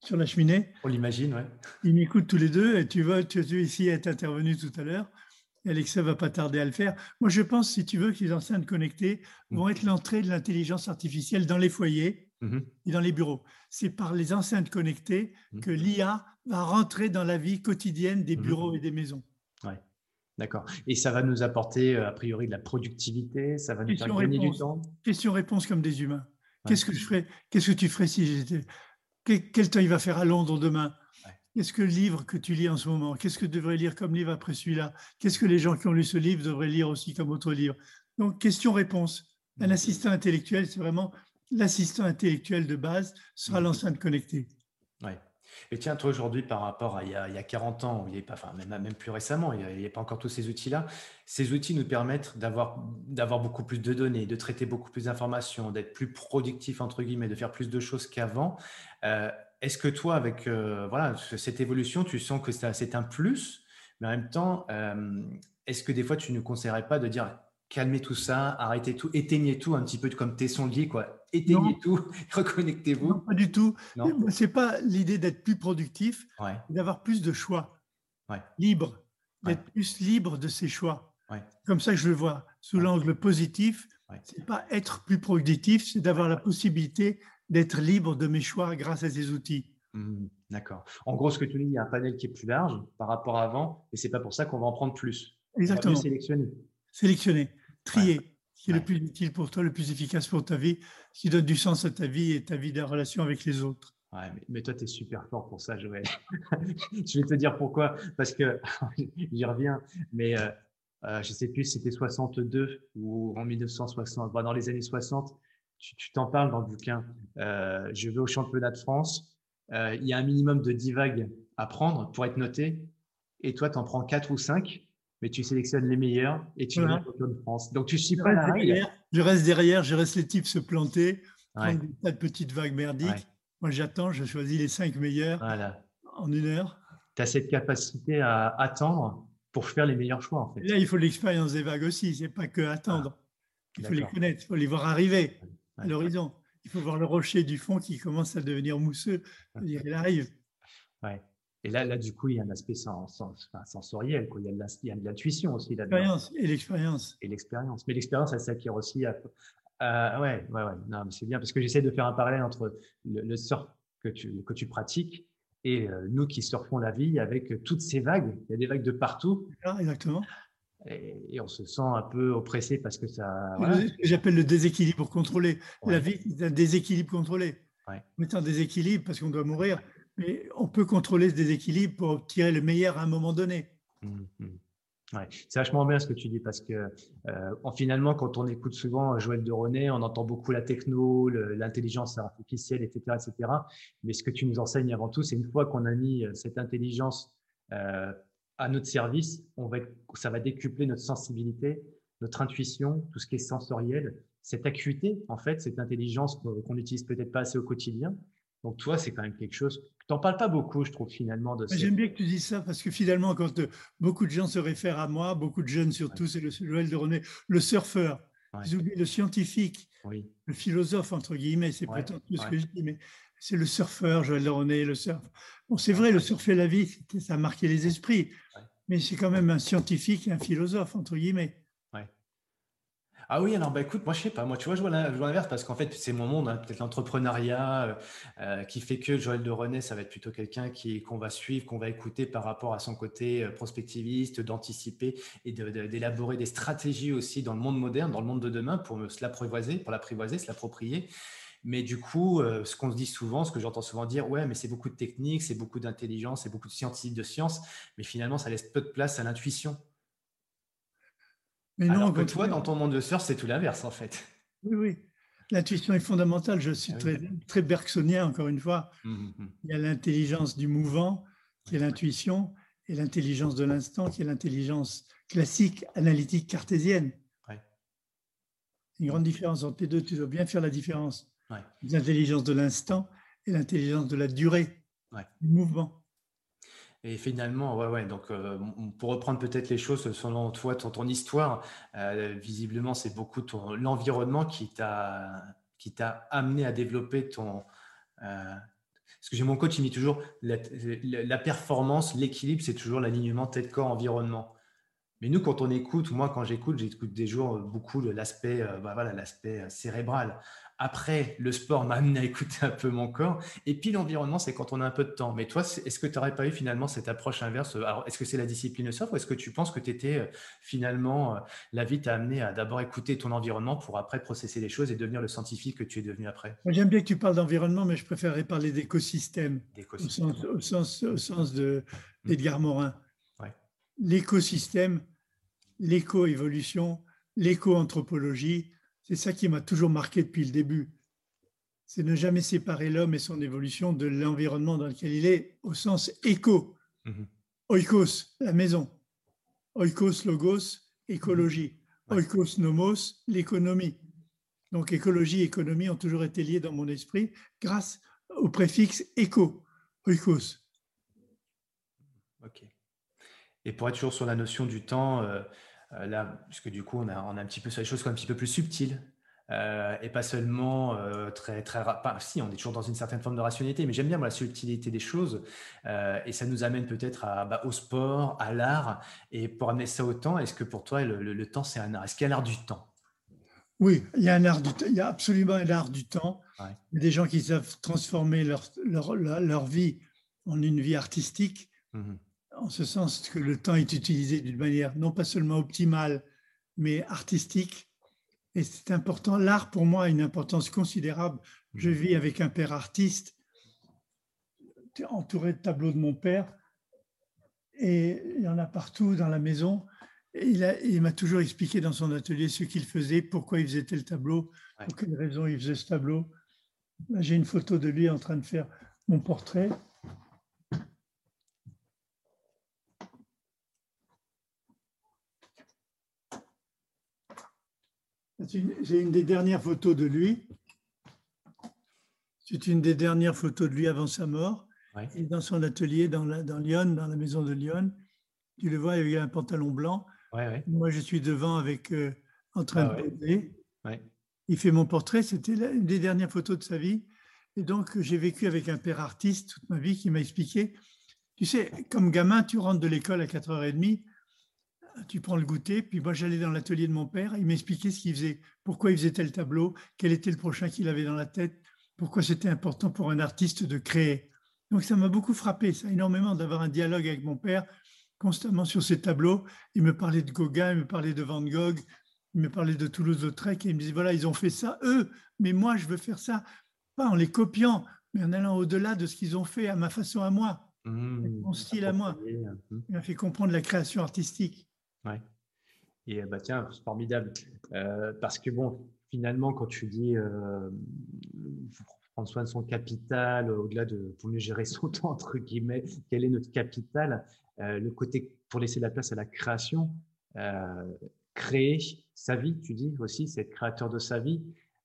sur la cheminée. On l'imagine, ouais. Ils m'écoutent tous les deux et tu vois, tu, tu ici est intervenu tout à l'heure. Alexa va pas tarder à le faire. Moi, je pense, si tu veux, que les enceintes connectées vont être l'entrée de l'intelligence artificielle dans les foyers mmh et dans les bureaux. C'est par les enceintes connectées mmh. que l'IA va rentrer dans la vie quotidienne des bureaux et des maisons. Ouais. D'accord. Et ça va nous apporter, euh, a priori, de la productivité, ça va nous faire gagner du temps? Question-réponse comme des humains. Qu'est-ce que je ferais Qu'est-ce que tu ferais si j'étais quel temps il va faire à Londres demain? Qu'est-ce que le livre que tu lis en ce moment? Qu'est-ce que tu devrais lire comme livre après celui-là? Qu'est-ce que les gens qui ont lu ce livre devraient lire aussi comme autre livre? Donc, question-réponse. Un assistant intellectuel, c'est vraiment l'assistant intellectuel de base, sera l'enceinte connectée. Oui. Et tiens, toi aujourd'hui, par rapport à il y a, 40 ans, il pas, enfin, même, même, plus récemment, il n'y a, pas encore tous ces outils-là, ces outils nous permettent d'avoir beaucoup plus de données, de traiter beaucoup plus d'informations, d'être plus productif, entre guillemets, de faire plus de choses qu'avant. Euh, est-ce que toi, avec euh, voilà, cette évolution, tu sens que c'est un plus, mais en même temps, euh, est-ce que des fois, tu ne conseillerais pas de dire calmez tout ça, arrêtez tout, éteignez tout un petit peu comme Tesson dit, quoi. Éteignez tout, reconnectez-vous. pas du tout. Ce n'est pas l'idée d'être plus productif, d'avoir plus de choix, libre, d'être plus libre de ses choix. Comme ça je le vois, sous l'angle positif, c'est pas être plus productif, c'est d'avoir la possibilité d'être libre de mes choix grâce à ces outils. Mmh, d'accord. En gros, ce que tu dis, il y a un panel qui est plus large par rapport à avant, et c'est pas pour ça qu'on va en prendre plus. Exactement. sélectionner. Sélectionner trier ce qui est le plus utile pour toi, le plus efficace pour ta vie, ce qui donne du sens à ta vie et ta vie de relation avec les autres. Ouais, mais, toi, tu es super fort pour ça, Joël. je vais te dire pourquoi. Parce que j'y reviens, mais euh, euh, je ne sais plus si c'était 62 ou en 1960, dans les années 60, tu t'en parles dans le bouquin. Euh, je vais au championnat de France. Il y a un minimum de 10 vagues à prendre pour être noté. Et toi, tu en prends 4 ou 5 mais tu sélectionnes les meilleurs et tu viens au de France. Donc tu ne suis pas la règle. Je reste derrière, je reste les types se planter, prendre des tas de petites vagues merdiques. Moi, j'attends, je choisis les cinq meilleurs en une heure. Tu as cette capacité à attendre pour faire les meilleurs choix. En fait. là, il faut l'expérience des vagues aussi. C'est pas que attendre. Ah, il faut les connaître, il faut les voir arriver à l'horizon. Il faut voir le rocher du fond qui commence à devenir mousseux. Il arrive. Ouais. Et là, là, du coup, il y a un aspect sensoriel, quoi. il y a de l'intuition aussi L'expérience et l'expérience. Et l'expérience. Mais l'expérience, elle s'acquiert aussi. À, euh, ouais, ouais, ouais. Non, mais c'est bien parce que j'essaie de faire un parallèle entre le, surf que tu, que tu pratiques et euh, nous qui surfons la vie avec toutes ces vagues. Il y a des vagues de partout. Ah, exactement. Et, on se sent un peu oppressé parce que ça. J'appelle le déséquilibre contrôlé. La vie, c'est un déséquilibre contrôlé. Ouais. On est en déséquilibre parce qu'on doit mourir mais on peut contrôler ce déséquilibre pour tirer le meilleur à un moment donné. Mmh, mmh. Ouais, c'est vachement bien ce que tu dis parce que euh, finalement, quand on écoute souvent Joël de René, on entend beaucoup la techno, l'intelligence artificielle, etc., etc. Mais ce que tu nous enseignes avant tout, c'est une fois qu'on a mis euh, cette intelligence euh, à notre service, on va ça va décupler notre sensibilité, notre intuition, tout ce qui est sensoriel, cette acuité, en fait, cette intelligence qu'on n'utilise peut-être pas assez au quotidien. Donc, toi, c'est quand même quelque chose n'en parles pas beaucoup, je trouve, finalement. de J'aime bien que tu dises ça parce que finalement, quand euh, beaucoup de gens se réfèrent à moi, beaucoup de jeunes surtout, c'est le Joël de René, le surfeur. Ils oublient le scientifique, le philosophe, entre guillemets, c'est peut-être tout ce que je dis, mais c'est le surfeur, Joël de René, le surf. Bon, c'est vrai, le surfer la vie, ça a marqué les esprits, mais c'est quand même un scientifique et un philosophe, entre guillemets. Ah oui, alors bah écoute, moi je sais pas, moi tu vois, je vois l'inverse parce qu'en fait c'est mon monde, hein, peut-être l'entrepreneuriat euh, euh, qui fait que Joël de René, ça va être plutôt quelqu'un qui qu'on va suivre, qu'on va écouter par rapport à son côté euh, prospectiviste, d'anticiper et d'élaborer des stratégies aussi dans le monde moderne, dans le monde de demain pour se l'apprivoiser, pour l'apprivoiser, se l'approprier. Mais du coup, ce qu'on se dit souvent, ce que j'entends souvent dire, ouais, mais c'est beaucoup de technique, c'est beaucoup d'intelligence, c'est beaucoup de scientifique de science, mais finalement ça laisse peu de place à l'intuition. Mais Alors non, que toi, dans ton monde de surf, c'est tout l'inverse, en fait. Oui, oui. L'intuition est fondamentale. Je suis ah très, très bergsonien, encore une fois. Hum, hum, hum. Il y a l'intelligence du mouvant, qui est l'intuition, et l'intelligence de l'instant, qui est l'intelligence classique, analytique, cartésienne. Une grande différence entre les deux. Tu dois bien faire la différence. L'intelligence de l'instant et l'intelligence de la durée, du mouvement. Et finalement, ouais, ouais. Donc, euh, pour reprendre peut-être les choses selon toi, ton, ton histoire, euh, visiblement, c'est beaucoup l'environnement qui t'a qui t'a amené à développer ton. Euh, parce que j'ai mon coach, il dit toujours la, la performance, l'équilibre, c'est toujours l'alignement tête corps environnement. Mais nous, quand on écoute, moi, quand j'écoute, j'écoute des jours beaucoup de l'aspect, bah, voilà, l'aspect cérébral Après, le sport m'a amené à écouter un peu mon corps. Et puis l'environnement, c'est quand on a un peu de temps. Mais toi, est-ce que tu n'aurais pas eu finalement cette approche inverse? Alors, est-ce que c'est la discipline soft ou est-ce que tu penses que tu étais euh, finalement, euh, la vie t'a amené à d'abord écouter ton environnement pour après processer les choses et devenir le scientifique que tu es devenu après? J'aime bien que tu parles d'environnement, mais je préférerais parler d'écosystème au sens, au sens, de, mmh. d'Edgar Morin. L'écosystème, l'éco-évolution, l'éco-anthropologie, c'est ça qui m'a toujours marqué depuis le début. C'est ne jamais séparer l'homme et son évolution de l'environnement dans lequel il est, au sens éco. Mhm. Oikos, la maison. Oikos, logos, écologie. Oikos, nomos, l'économie. Donc écologie et économie ont toujours été liés dans mon esprit grâce au préfixe éco, oikos. Ok. Et pour être toujours sur la notion du temps, euh, euh, là, puisque du coup, on a, on a un petit peu sur les choses un petit peu plus subtiles. Euh, et pas seulement euh, très très pas, si on est toujours dans une certaine forme de rationalité mais j'aime bien la subtilité des choses. Et ça nous amène peut-être bah, au sport à l'art. Et pour amener ça au temps est-ce que pour toi le, temps c'est un art? Est-ce qu'il y a l'art du temps? Oui il y a un art du il y a absolument un art du temps. Il y a des gens qui savent transformer leur leur, leur, vie en une vie artistique. Mmh en ce sens que le temps est utilisé d'une manière non pas seulement optimale, mais artistique. Et c'est important. L'art, pour moi, a une importance considérable. Je vis avec un père artiste, entouré de tableaux de mon père, et il y en a partout dans la maison. Et il m'a toujours expliqué dans son atelier ce qu'il faisait, pourquoi il faisait tel tableau, pour quelles raisons il faisait ce tableau. J'ai une photo de lui en train de faire mon portrait. J'ai une des dernières photos de lui. C'est une des dernières photos de lui avant sa mort. Il est dans son atelier dans, dans Lyon, dans la maison de Lyon. Tu le vois, il a un pantalon blanc. Moi, je suis devant avec, euh, en train ah de poser. Il fait mon portrait. C'était une des dernières photos de sa vie. Et donc, j'ai vécu avec un père artiste toute ma vie qui m'a expliqué. Tu sais, comme gamin, tu rentres de l'école à 4h30 tu prends le goûter. Puis moi, j'allais dans l'atelier de mon père, il m'expliquait ce qu'il faisait, pourquoi il faisait tel tableau, quel était le prochain qu'il avait dans la tête, pourquoi c'était important pour un artiste de créer. Donc ça m'a beaucoup frappé, ça, énormément, d'avoir un dialogue avec mon père constamment sur ces tableaux. Il me parlait de Gauguin, il me parlait de Van Gogh, il me parlait de Toulouse-Lautrec, et il me disait, voilà, ils ont fait ça, eux, mais moi, je veux faire ça, pas en les copiant, mais en allant au-delà de ce qu'ils ont fait à ma façon à moi, mmh, mon style à moi. Mmh. Il m'a fait comprendre la création artistique. Ouais. Et bah tiens, c'est formidable. Euh, parce que bon, finalement, quand tu dis euh, prendre soin de son capital, au-delà de pour mieux gérer son temps, entre guillemets, quel est notre capital euh, Le côté pour laisser la place à la création, euh, créer sa vie, tu dis aussi, c'est être créateur de sa vie.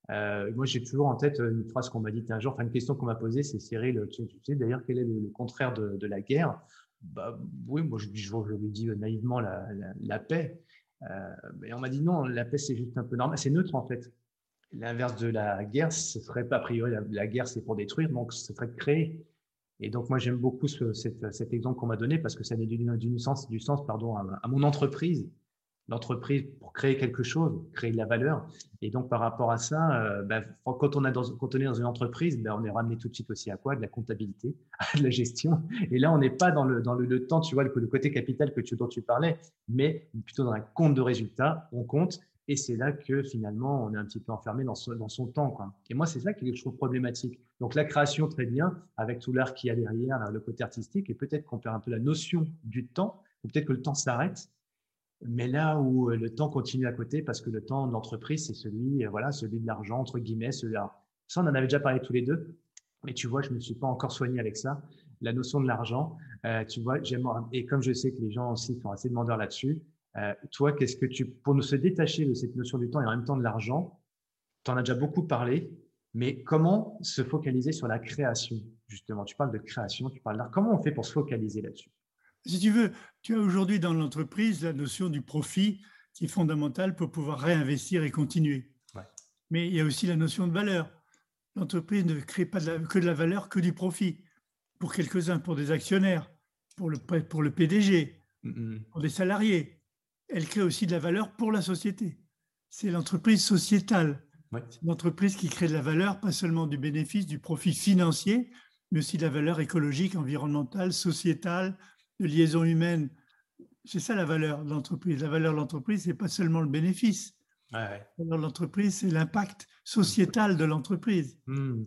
moi, j'ai toujours en tête une phrase qu'on m'a dit un jour, enfin une question qu'on m'a posée, c'est Cyril, tu, sais d'ailleurs quel est le, contraire de la guerre? Bah, oui, moi je, lui dis naïvement la, paix. Euh, mais on m'a dit non, la paix c'est juste un peu normal, c'est neutre en fait. L'inverse de la guerre, ce serait pas a priori la, guerre c'est pour détruire, donc ce serait créer. Et donc moi j'aime beaucoup ce, cet, exemple qu'on m'a donné parce que ça donne du, sens, du sens pardon, à mon entreprise l'entreprise pour créer quelque chose, créer de la valeur. Et donc, par rapport à ça, euh, bah, quand, on est dans une entreprise, bah, on est ramené tout de suite aussi à quoi? De la comptabilité, de la gestion. Et là, on n'est pas dans le, temps, tu vois, le, côté capital que tu, dont tu parlais, mais plutôt dans un compte de résultats. On compte. Et c'est là que finalement, on est un petit peu enfermé dans, son temps. Et moi, c'est ça qui est, je trouve, problématique. Donc, la création, très bien, avec tout l'art qu'il y a derrière, le côté artistique, et peut-être qu'on perd un peu la notion du temps, ou peut-être que le temps s'arrête mais là où euh, le temps continue à côté, parce que le temps de l'entreprise, c'est celui, euh, voilà, celui de l'argent, entre guillemets. Ça, on en avait déjà parlé tous les deux. Mais tu vois, je me suis pas encore soigné avec ça. La notion de l'argent, euh, tu vois, j'aime, et comme je sais que les gens aussi sont assez demandeurs là-dessus, toi, qu'est-ce que tu, pour nous se détacher de cette notion du temps et en même temps de l'argent, tu en as déjà beaucoup parlé, mais comment se focaliser sur la création, justement? Tu parles de création, tu parles d'art. Comment on fait pour se focaliser là-dessus? Si tu veux, tu as aujourd'hui dans l'entreprise la notion du profit qui est fondamentale pour pouvoir réinvestir et continuer. Mais il y a aussi la notion de valeur. L'entreprise ne crée pas que de la valeur, que du profit. Pour quelques-uns, pour des actionnaires, pour le, pour le PDG, pour des salariés. Elle crée aussi de la valeur pour la société. C'est l'entreprise sociétale. C'est une entreprise qui crée de la valeur, pas seulement du bénéfice, du profit financier, mais aussi de la valeur écologique, environnementale, sociétale, de liaison humaine. C'est ça la valeur de l'entreprise. La valeur de l'entreprise, c'est pas seulement le bénéfice. La valeur de l'entreprise, c'est l'impact sociétal de l'entreprise. Hmm.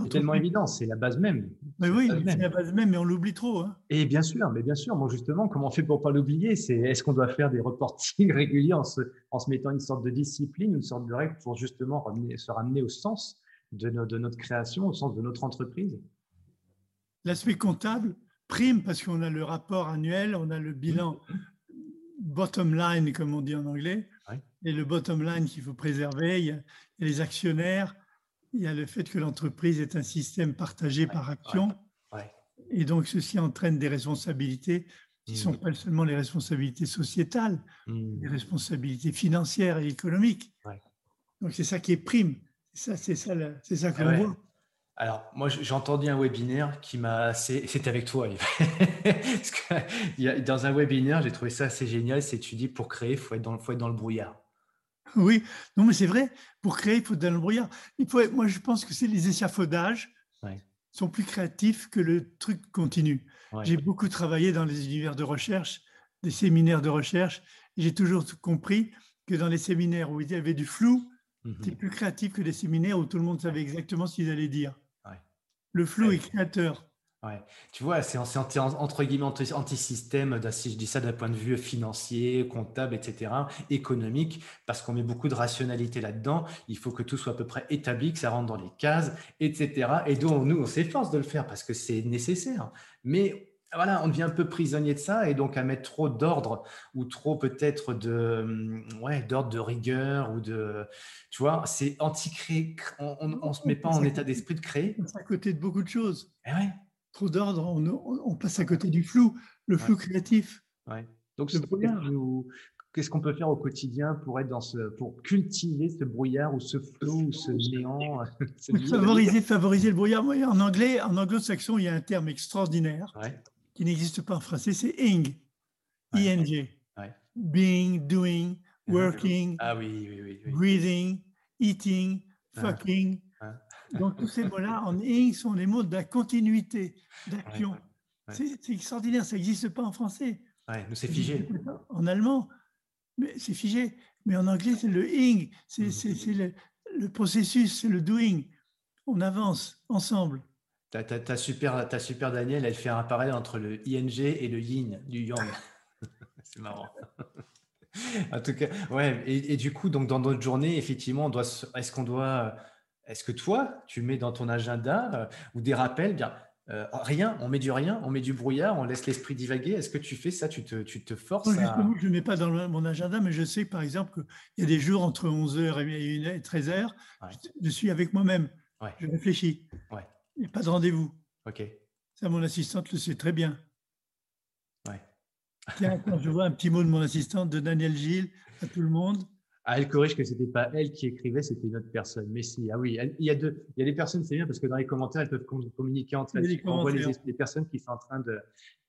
C'est tellement évident, c'est la base même. Mais oui, c'est la base même, mais on l'oublie trop. Hein. Et bien sûr, mais bien sûr, moi justement, comment on fait pour pas l'oublier? C'est est-ce qu'on doit faire des reportings réguliers en se, en se, mettant une sorte de discipline, une sorte de règle pour justement se ramener au sens de, de notre création, au sens de notre entreprise? L'aspect comptable prime parce qu'on a le rapport annuel, on a le bilan bottom line, comme on dit en anglais, et le bottom line qu'il faut préserver. Il y a les actionnaires il y a le fait que l'entreprise est un système partagé par action. Et donc, ceci entraîne des responsabilités qui ne sont mmh. pas seulement les responsabilités sociétales, mmh. les responsabilités financières et économiques. Donc, c'est ça qui est prime. C'est ça, c'est ça, c'est ça qu'on voit. Alors, moi, j'ai entendu un webinaire qui m'a assez. C'était avec toi, dans un webinaire, j'ai trouvé ça assez génial. C'est tu dis pour créer, il faut, être dans, faut être dans le brouillard. Oui, non, mais c'est vrai. Pour créer, il faut dans le brouillard. Il faut, moi, je pense que c'est les échafaudages sont plus créatifs que le truc continu. J'ai beaucoup travaillé dans les univers de recherche, des séminaires de recherche. J'ai toujours compris que dans les séminaires où il y avait du flou, mmh c'était plus créatif que les séminaires où tout le monde savait exactement ce qu'ils allaient dire. Le flou est créateur. Ouais. Tu vois, c'est entre guillemets anti-système, si je dis ça d'un point de vue financier, comptable, etc., économique, parce qu'on met beaucoup de rationalité là-dedans. Il faut que tout soit à peu près établi, que ça rentre dans les cases, etc. Et donc, nous, on s'efforce de le faire parce que c'est nécessaire. Mais voilà, on devient un peu prisonnier de ça et donc à mettre trop d'ordre ou trop peut-être de ouais, d'ordre de rigueur ou de tu vois, c'est anti-créé. On ne se met pas en état d'esprit de créer. C'est à côté de beaucoup de choses. Et eh ouais trop d'ordre, on, passe à côté du flou, le flou créatif. Ouais. Donc, ce brouillard, qu'est-ce qu'on peut faire au quotidien pour être dans ce, pour cultiver ce brouillard ou ce flou ou ce néant favoriser, favoriser le brouillard. En anglais, en anglo-saxon, il y a un terme extraordinaire qui n'existe pas en français, c'est ing, ing, being, doing, working, ah, oui, oui, oui, breathing, eating, fucking. Donc, tous ces mots-là, en ing, sont les mots de la continuité, d'action. C'est extraordinaire, ça n'existe pas en français. Ouais, nous, c'est figé. En allemand, mais c'est figé. Mais en anglais, c'est le ing, c'est mmh. le, processus, c'est le doing. On avance ensemble. Ta, super, ta super Daniel, elle fait un parallèle entre le ing et le yin, du yang. c'est marrant. en tout cas, ouais. Et, et, du coup, donc dans notre journée, effectivement, doit, est-ce qu'on doit est-ce que toi, tu mets dans ton agenda euh, ou des rappels, bien, euh, rien, on met du rien, on met du brouillard, on laisse l'esprit divaguer. Est-ce que tu fais ça tu te, tu te forces Justement, je ne mets pas dans mon agenda, mais je sais par exemple qu'il y a des jours entre 11h et 13h, je suis avec moi-même. Je réfléchis. Il n'y a pas de rendez-vous. Ok. Ça, mon assistante le sait très bien. Tiens, quand je vois un petit mot de mon assistante, de Daniel Gilles, à tout le monde, ah, elle corrige que c'était pas elle qui écrivait, c'était une autre personne. Mais si, ah oui, il y a deux, il y a des personnes, c'est bien parce que dans les commentaires, elles peuvent communiquer entre elles. On voit les, personnes qui sont en train de,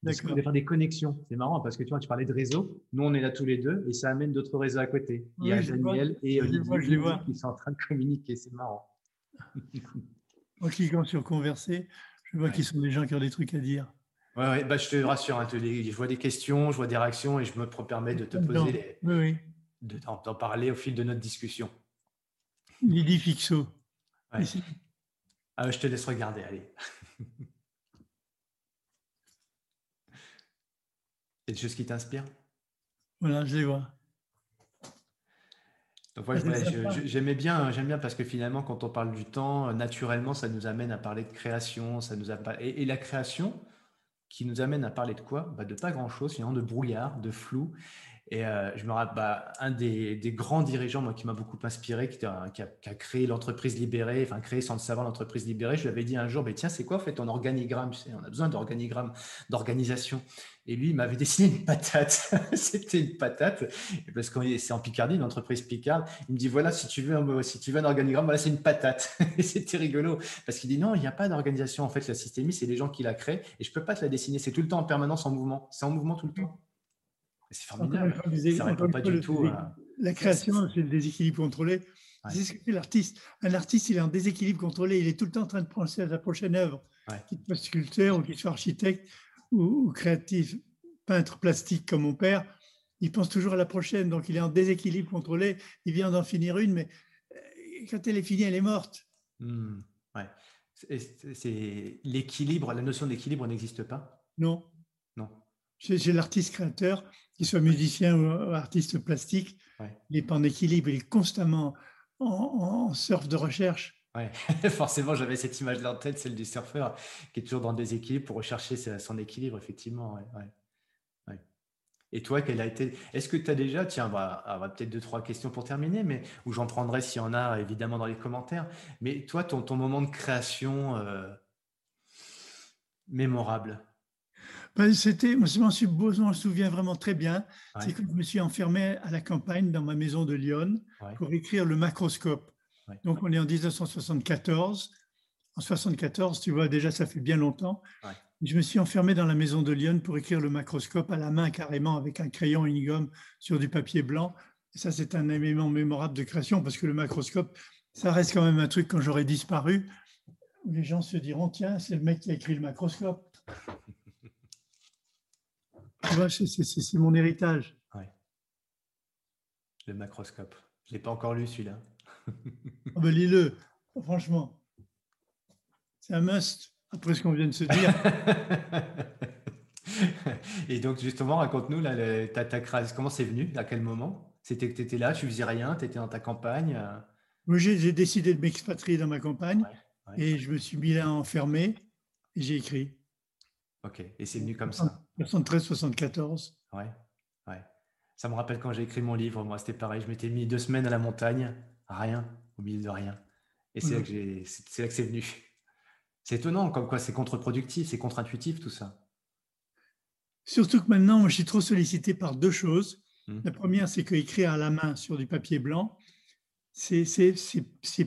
de, faire des connexions. C'est marrant parce que tu vois, tu parlais de réseau. Nous, on est là tous les deux et ça amène d'autres réseaux à côté. il y a Daniel et Olivier qui sont en train de communiquer. C'est marrant. en cliquant sur converser, je vois qu'ils sont des gens qui ont des trucs à dire. Ouais, ouais bah, je te rassure, hein, je vois des questions, je vois des réactions et je me permets de te poser les, oui, oui d'en parler au fil de notre discussion. Lydie Fixo. Ah, je te laisse regarder, allez. C'est des choses qui t'inspirent? Voilà, je les vois. Donc, j'aimais bien, j'aime bien parce que finalement, quand on parle du temps, naturellement, ça nous amène à parler de création, ça nous et, et, la création qui nous amène à parler de quoi? Bah, De pas grand-chose, finalement, de brouillard, de flou. Et euh, je me rappelle, bah, un des, grands dirigeants moi, qui m'a beaucoup inspiré, qui, a, créé l'entreprise libérée, enfin créé sans le savoir l'entreprise libérée, je lui avais dit un jour, mais tiens, c'est quoi en fait ton organigramme On a besoin d'organigramme, d'organisation. Et lui, il m'avait dessiné une patate. C'était une patate, parce que c'est en Picardie, une entreprise Picard. Il me dit, voilà, si tu veux un, si tu veux un organigramme, voilà, c'est une patate. Et c'était rigolo, parce qu'il dit, non, il n'y a pas d'organisation. En fait, la systémie, c'est les gens qui la créent, et je ne peux pas te la dessiner. C'est tout le temps en permanence en mouvement. C'est en mouvement tout le temps. C'est formidable. ça répond pas du tout. La création, c'est le déséquilibre contrôlé. C'est ce que fait l'artiste. Un artiste, il est en déséquilibre contrôlé. Il est tout le temps en train de penser à sa prochaine œuvre. Qu'il soit sculpteur ou qu'il soit architecte ou, créatif, peintre plastique comme mon père, il pense toujours à la prochaine. Donc, il est en déséquilibre contrôlé. Il vient d'en finir une, mais euh, quand elle est finie, elle est morte. Hmm, ouais. C'est l'équilibre, la notion d'équilibre n'existe pas? Non. J'ai l'artiste créateur, qu'il soit musicien ou artiste plastique, il n'est pas en équilibre, il est constamment en, surf de recherche. Ouais, forcément, j'avais cette image-là en tête, celle du surfeur qui est toujours dans des équilibres pour rechercher son équilibre, effectivement. Ouais, Et toi, quelle a été Est-ce que tu as déjà, tiens, on va, peut-être deux, trois questions pour terminer, mais où j'en prendrai s'il y en a, évidemment, dans les commentaires. Mais toi, ton, ton moment de création euh, mémorable ben, c'était, moi, je m'en souviens vraiment très bien. C'est quand je me suis enfermé à la campagne dans ma maison de Lyon pour écrire le macroscope. Donc, on est en 1974. En 74, tu vois, déjà, ça fait bien longtemps. Je me suis enfermé dans la maison de Lyon pour écrire le macroscope à la main, carrément, avec un crayon et une gomme sur du papier blanc. Et ça, c'est un élément mémorable de création parce que le macroscope, ça reste quand même un truc quand j'aurai disparu. Les gens se diront, tiens, c'est le mec qui a écrit le macroscope. C'est mon héritage. Le macroscope. Je ne l'ai pas encore lu celui-là. oh ben, Lis-le, franchement. C'est un must, après ce qu'on vient de se dire. Et donc, justement, raconte-nous, ta, ta, comment c'est venu? À quel moment? C'était que tu étais là, tu faisais rien, tu étais dans ta campagne Moi, j'ai décidé de m'expatrier dans ma campagne et je me suis mis là enfermé et j'ai écrit. Ok, et c'est venu comme ça? 73, 74. Ouais, ouais. Ça me rappelle quand j'ai écrit mon livre, moi, c'était pareil. Je m'étais mis deux semaines à la montagne, rien, au milieu de rien. Et c'est là que c'est venu. C'est étonnant, comme quoi c'est contre-productif, c'est contre-intuitif tout ça. Surtout que maintenant, moi, je suis trop sollicité par deux choses. Mmh. La première, c'est qu'écrire à la main sur du papier blanc, c'est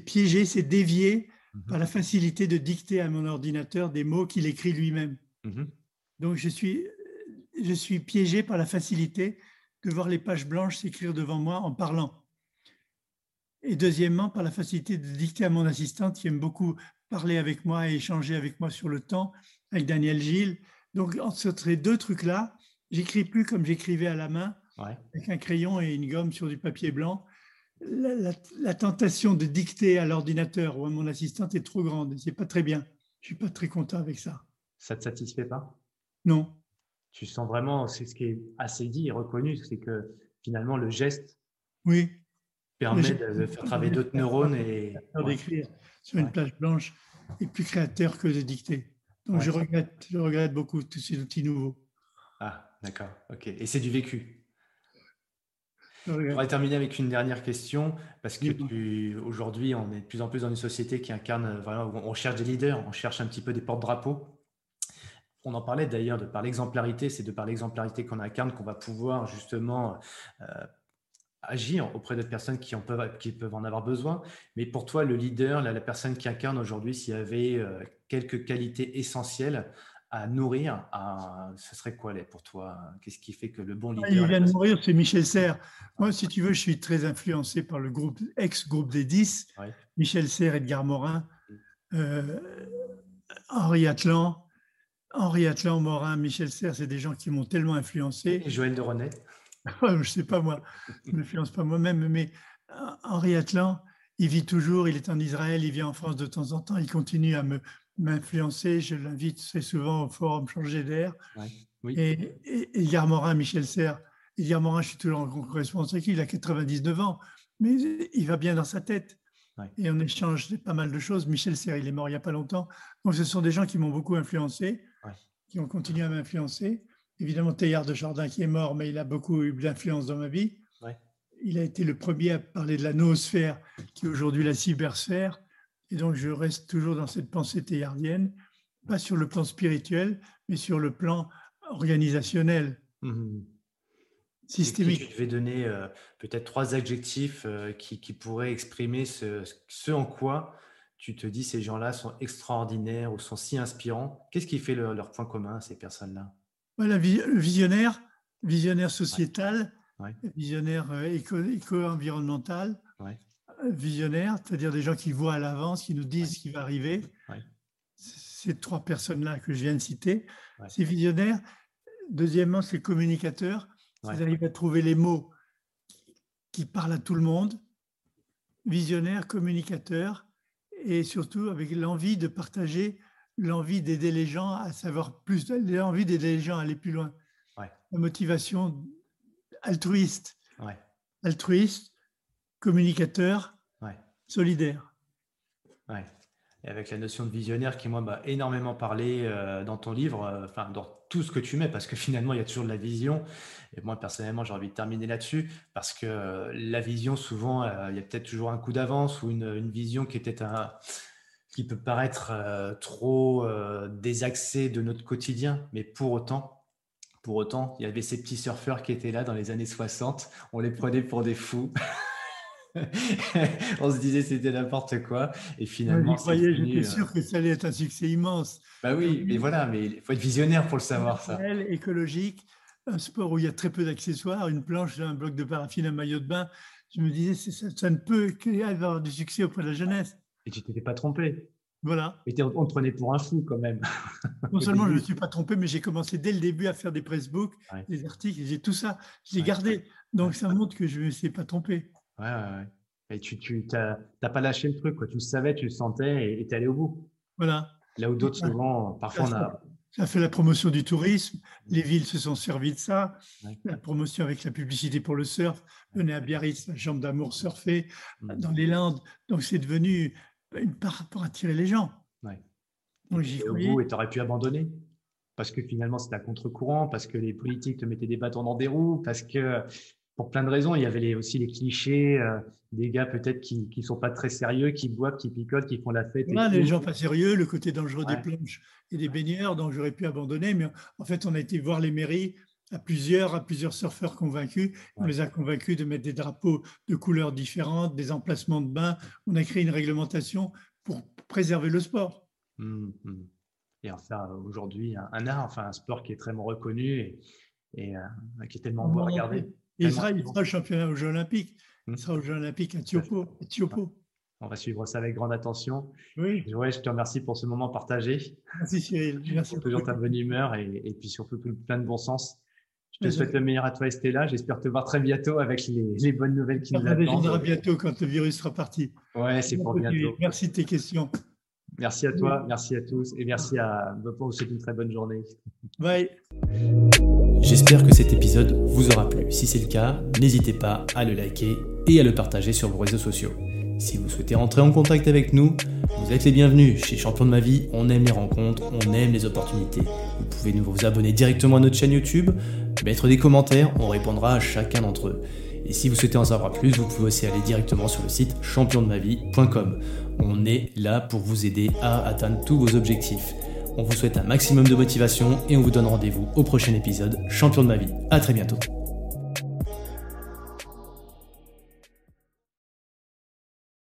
piégé, c'est dévié mmh par la facilité de dicter à mon ordinateur des mots qu'il écrit lui-même. Mhm. Donc, je suis, je suis piégé par la facilité de voir les pages blanches s'écrire devant moi en parlant. Et deuxièmement, par la facilité de dicter à mon assistante qui aime beaucoup parler avec moi et échanger avec moi sur le temps, avec Daniel Gilles. Donc, entre ces deux trucs-là, j'écris plus comme j'écrivais à la main, avec un crayon et une gomme sur du papier blanc. La, la tentation de dicter à l'ordinateur ou à mon assistante est trop grande. C'est pas très bien. Je suis pas très content avec ça ça ne te satisfait pas? Non. Tu sens vraiment, c'est ce qui est assez dit et reconnu, c'est que finalement le geste oui. permet de faire travailler d'autres neurones et. D'écrire sur une plage blanche est plus créateur que de dicter. Donc je, regrette, je regrette beaucoup tous ces outils nouveaux. Ah, d'accord, ok. Et c'est du vécu. On va terminer avec une dernière question, parce que aujourd'hui, on est de plus en plus dans une société qui incarne, vraiment, on cherche des leaders, on cherche un petit peu des porte-drapeaux on en parlait d'ailleurs de par l'exemplarité, c'est de par l'exemplarité qu'on incarne qu'on va pouvoir justement euh, agir auprès de personnes qui, en peuvent, qui peuvent en avoir besoin. Mais pour toi, le leader, la, personne qui incarne aujourd'hui, s'il y avait euh, quelques qualités essentielles à nourrir, ce serait quoi pour toi? Qu'est-ce qui fait que le bon leader... Il vient de mourir, c'est Michel Serres. Moi, si tu veux, je suis très influencé par le groupe ex-groupe des 10, Michel Serres, Edgar Morin, euh, Henri Atlan, Henri Atlan, Morin, Michel Serres, c'est des gens qui m'ont tellement influencé. Et Joël de René Je ne sais pas moi, je ne m'influence pas moi-même, mais euh, Henri Atlan, il vit toujours, il est en Israël, il vient en France de temps en temps, il continue à me m'influencer, je l'invite très souvent au forum Changer d'air. Et, et, Morin, Michel Serres, Edgar Morin, je suis toujours en correspondance avec lui, il a 99 ans, mais il va bien dans sa tête. Et on échange pas mal de choses. Michel Serres, il est mort il n'y a pas longtemps. Donc, ce sont des gens qui m'ont beaucoup influencé qui ont continué à m'influencer. Évidemment, Teilhard de Jardin qui est mort, mais il a beaucoup eu d'influence dans ma vie. Il a été le premier à parler de la noosphère, qui est aujourd'hui la cybersphère. Et donc, je reste toujours dans cette pensée théardienne, pas sur le plan spirituel, mais sur le plan organisationnel, mmh. Systémique. je vais donner euh, peut-être trois adjectifs euh, qui, qui, pourraient exprimer ce, ce en quoi tu te dis ces gens-là sont extraordinaires ou sont si inspirants. Qu'est-ce qui fait leur, point commun, ces personnes-là? Le visionnaire, visionnaire sociétal, visionnaire euh, éco-environnemental, visionnaires, c'est-à-dire des gens qui voient à l'avance, qui nous disent ce qui va arriver. Ces trois personnes-là que je viens de citer, c'est visionnaire. Deuxièmement, c'est communicateur. Ils arrivent à trouver les mots qui parlent à tout le monde. Visionnaire, communicateur, et surtout avec l'envie de partager, l'envie d'aider les gens à savoir plus, l'envie d'aider les gens à aller plus loin. La motivation altruiste. Altruiste, communicateur, solidaire. Et avec la notion de visionnaire qui, moi, m'a énormément parlé euh, dans ton livre, euh, enfin, dans tout ce que tu mets, parce que finalement, il y a toujours de la vision. Et moi, personnellement, j'ai envie de terminer là-dessus, parce que euh, la vision, souvent, il y a peut-être toujours un coup d'avance ou une, vision qui était un qui peut paraître trop désaxée de notre quotidien, mais pour autant, pour autant, il y avait ces petits surfeurs qui étaient là dans les années 60, on les prenait pour des fous. on se disait c'était n'importe quoi. Et finalement, j'étais euh, sûr que ça allait être un succès immense. Bah oui, mais voilà, mais il faut être visionnaire pour le savoir, ça. Écologique, un sport où il y a très peu d'accessoires, une planche, un bloc de paraffine, un maillot de bain. Je me disais, ça, ça ne peut qu'avoir du succès auprès de la jeunesse. Et tu t'étais pas trompé. Voilà. Et on te prenait pour un fou quand même. Non seulement je ne me suis pas trompé, mais j'ai commencé dès le début à faire des pressbooks, des articles, j'ai tout ça, je l'ai gardé. Donc ça montre que je ne me suis pas trompé. Ouais, ouais, Et tu n'as pas lâché le truc, quoi. tu le savais, tu le sentais et tu es allé au bout. Voilà. Là où d'autres, souvent, parfois, on a. Ça a fait la promotion du tourisme. Les villes se sont servies de ça. La promotion avec la publicité pour le surf. Venez à Biarritz, la chambre d'amour surfer mmh. dans les Landes. Donc, c'est devenu une part pour attirer les gens. Ouais. Donc, j'y au bout, et tu aurais pu abandonner parce que finalement, c'était à contre-courant, parce que les politiques te mettaient des bâtons dans des roues, parce que pour plein de raisons. Il y avait aussi les clichés euh, des gars peut-être qui ne sont pas très sérieux, qui boivent, qui picolent, qui font la fête. Voilà, les gens pas sérieux, le côté dangereux des planches et des baigneurs, donc j'aurais pu abandonner. Mais en fait, on a été voir les mairies à plusieurs, à plusieurs surfeurs convaincus. On les a convaincus de mettre des drapeaux de couleurs différentes, des emplacements de bains. On a créé une réglementation pour préserver le sport. Mmh, mmh. Et enfin, aujourd'hui, un, art, enfin un sport qui est très reconnu et, euh, qui est tellement beau à regarder. Il sera, il sera, championnat aux Jeux Olympiques. Il hmm. sera aux Jeux Olympiques à Tiopo. On va suivre ça avec grande attention. Oui. Ouais, je te remercie pour ce moment partagé. Merci Cyril. Merci pour toujours ta bonne humeur et, puis surtout plein de bon sens. Je te souhaite le meilleur à toi, Estella. J'espère te voir très bientôt avec les, bonnes nouvelles qui nous attendent. On bientôt quand le virus sera parti. Ouais, c'est pour bientôt. Merci de tes questions. Merci à toi, merci à tous et merci à vous une très bonne journée. Bye. J'espère que cet épisode vous aura plu. Si c'est le cas, n'hésitez pas à le liker et à le partager sur vos réseaux sociaux. Si vous souhaitez rentrer en contact avec nous, vous êtes les bienvenus. Chez Champion de ma vie, on aime les rencontres, on aime les opportunités. Vous pouvez nous vous abonner directement à notre chaîne YouTube, mettre des commentaires, on répondra à chacun d'entre eux. Et si vous souhaitez en savoir plus, vous pouvez aussi aller directement sur le site championdemavie.com. On est là pour vous aider à atteindre tous vos objectifs. On vous souhaite un maximum de motivation et on vous donne rendez-vous au prochain épisode Champion de ma vie. À très bientôt.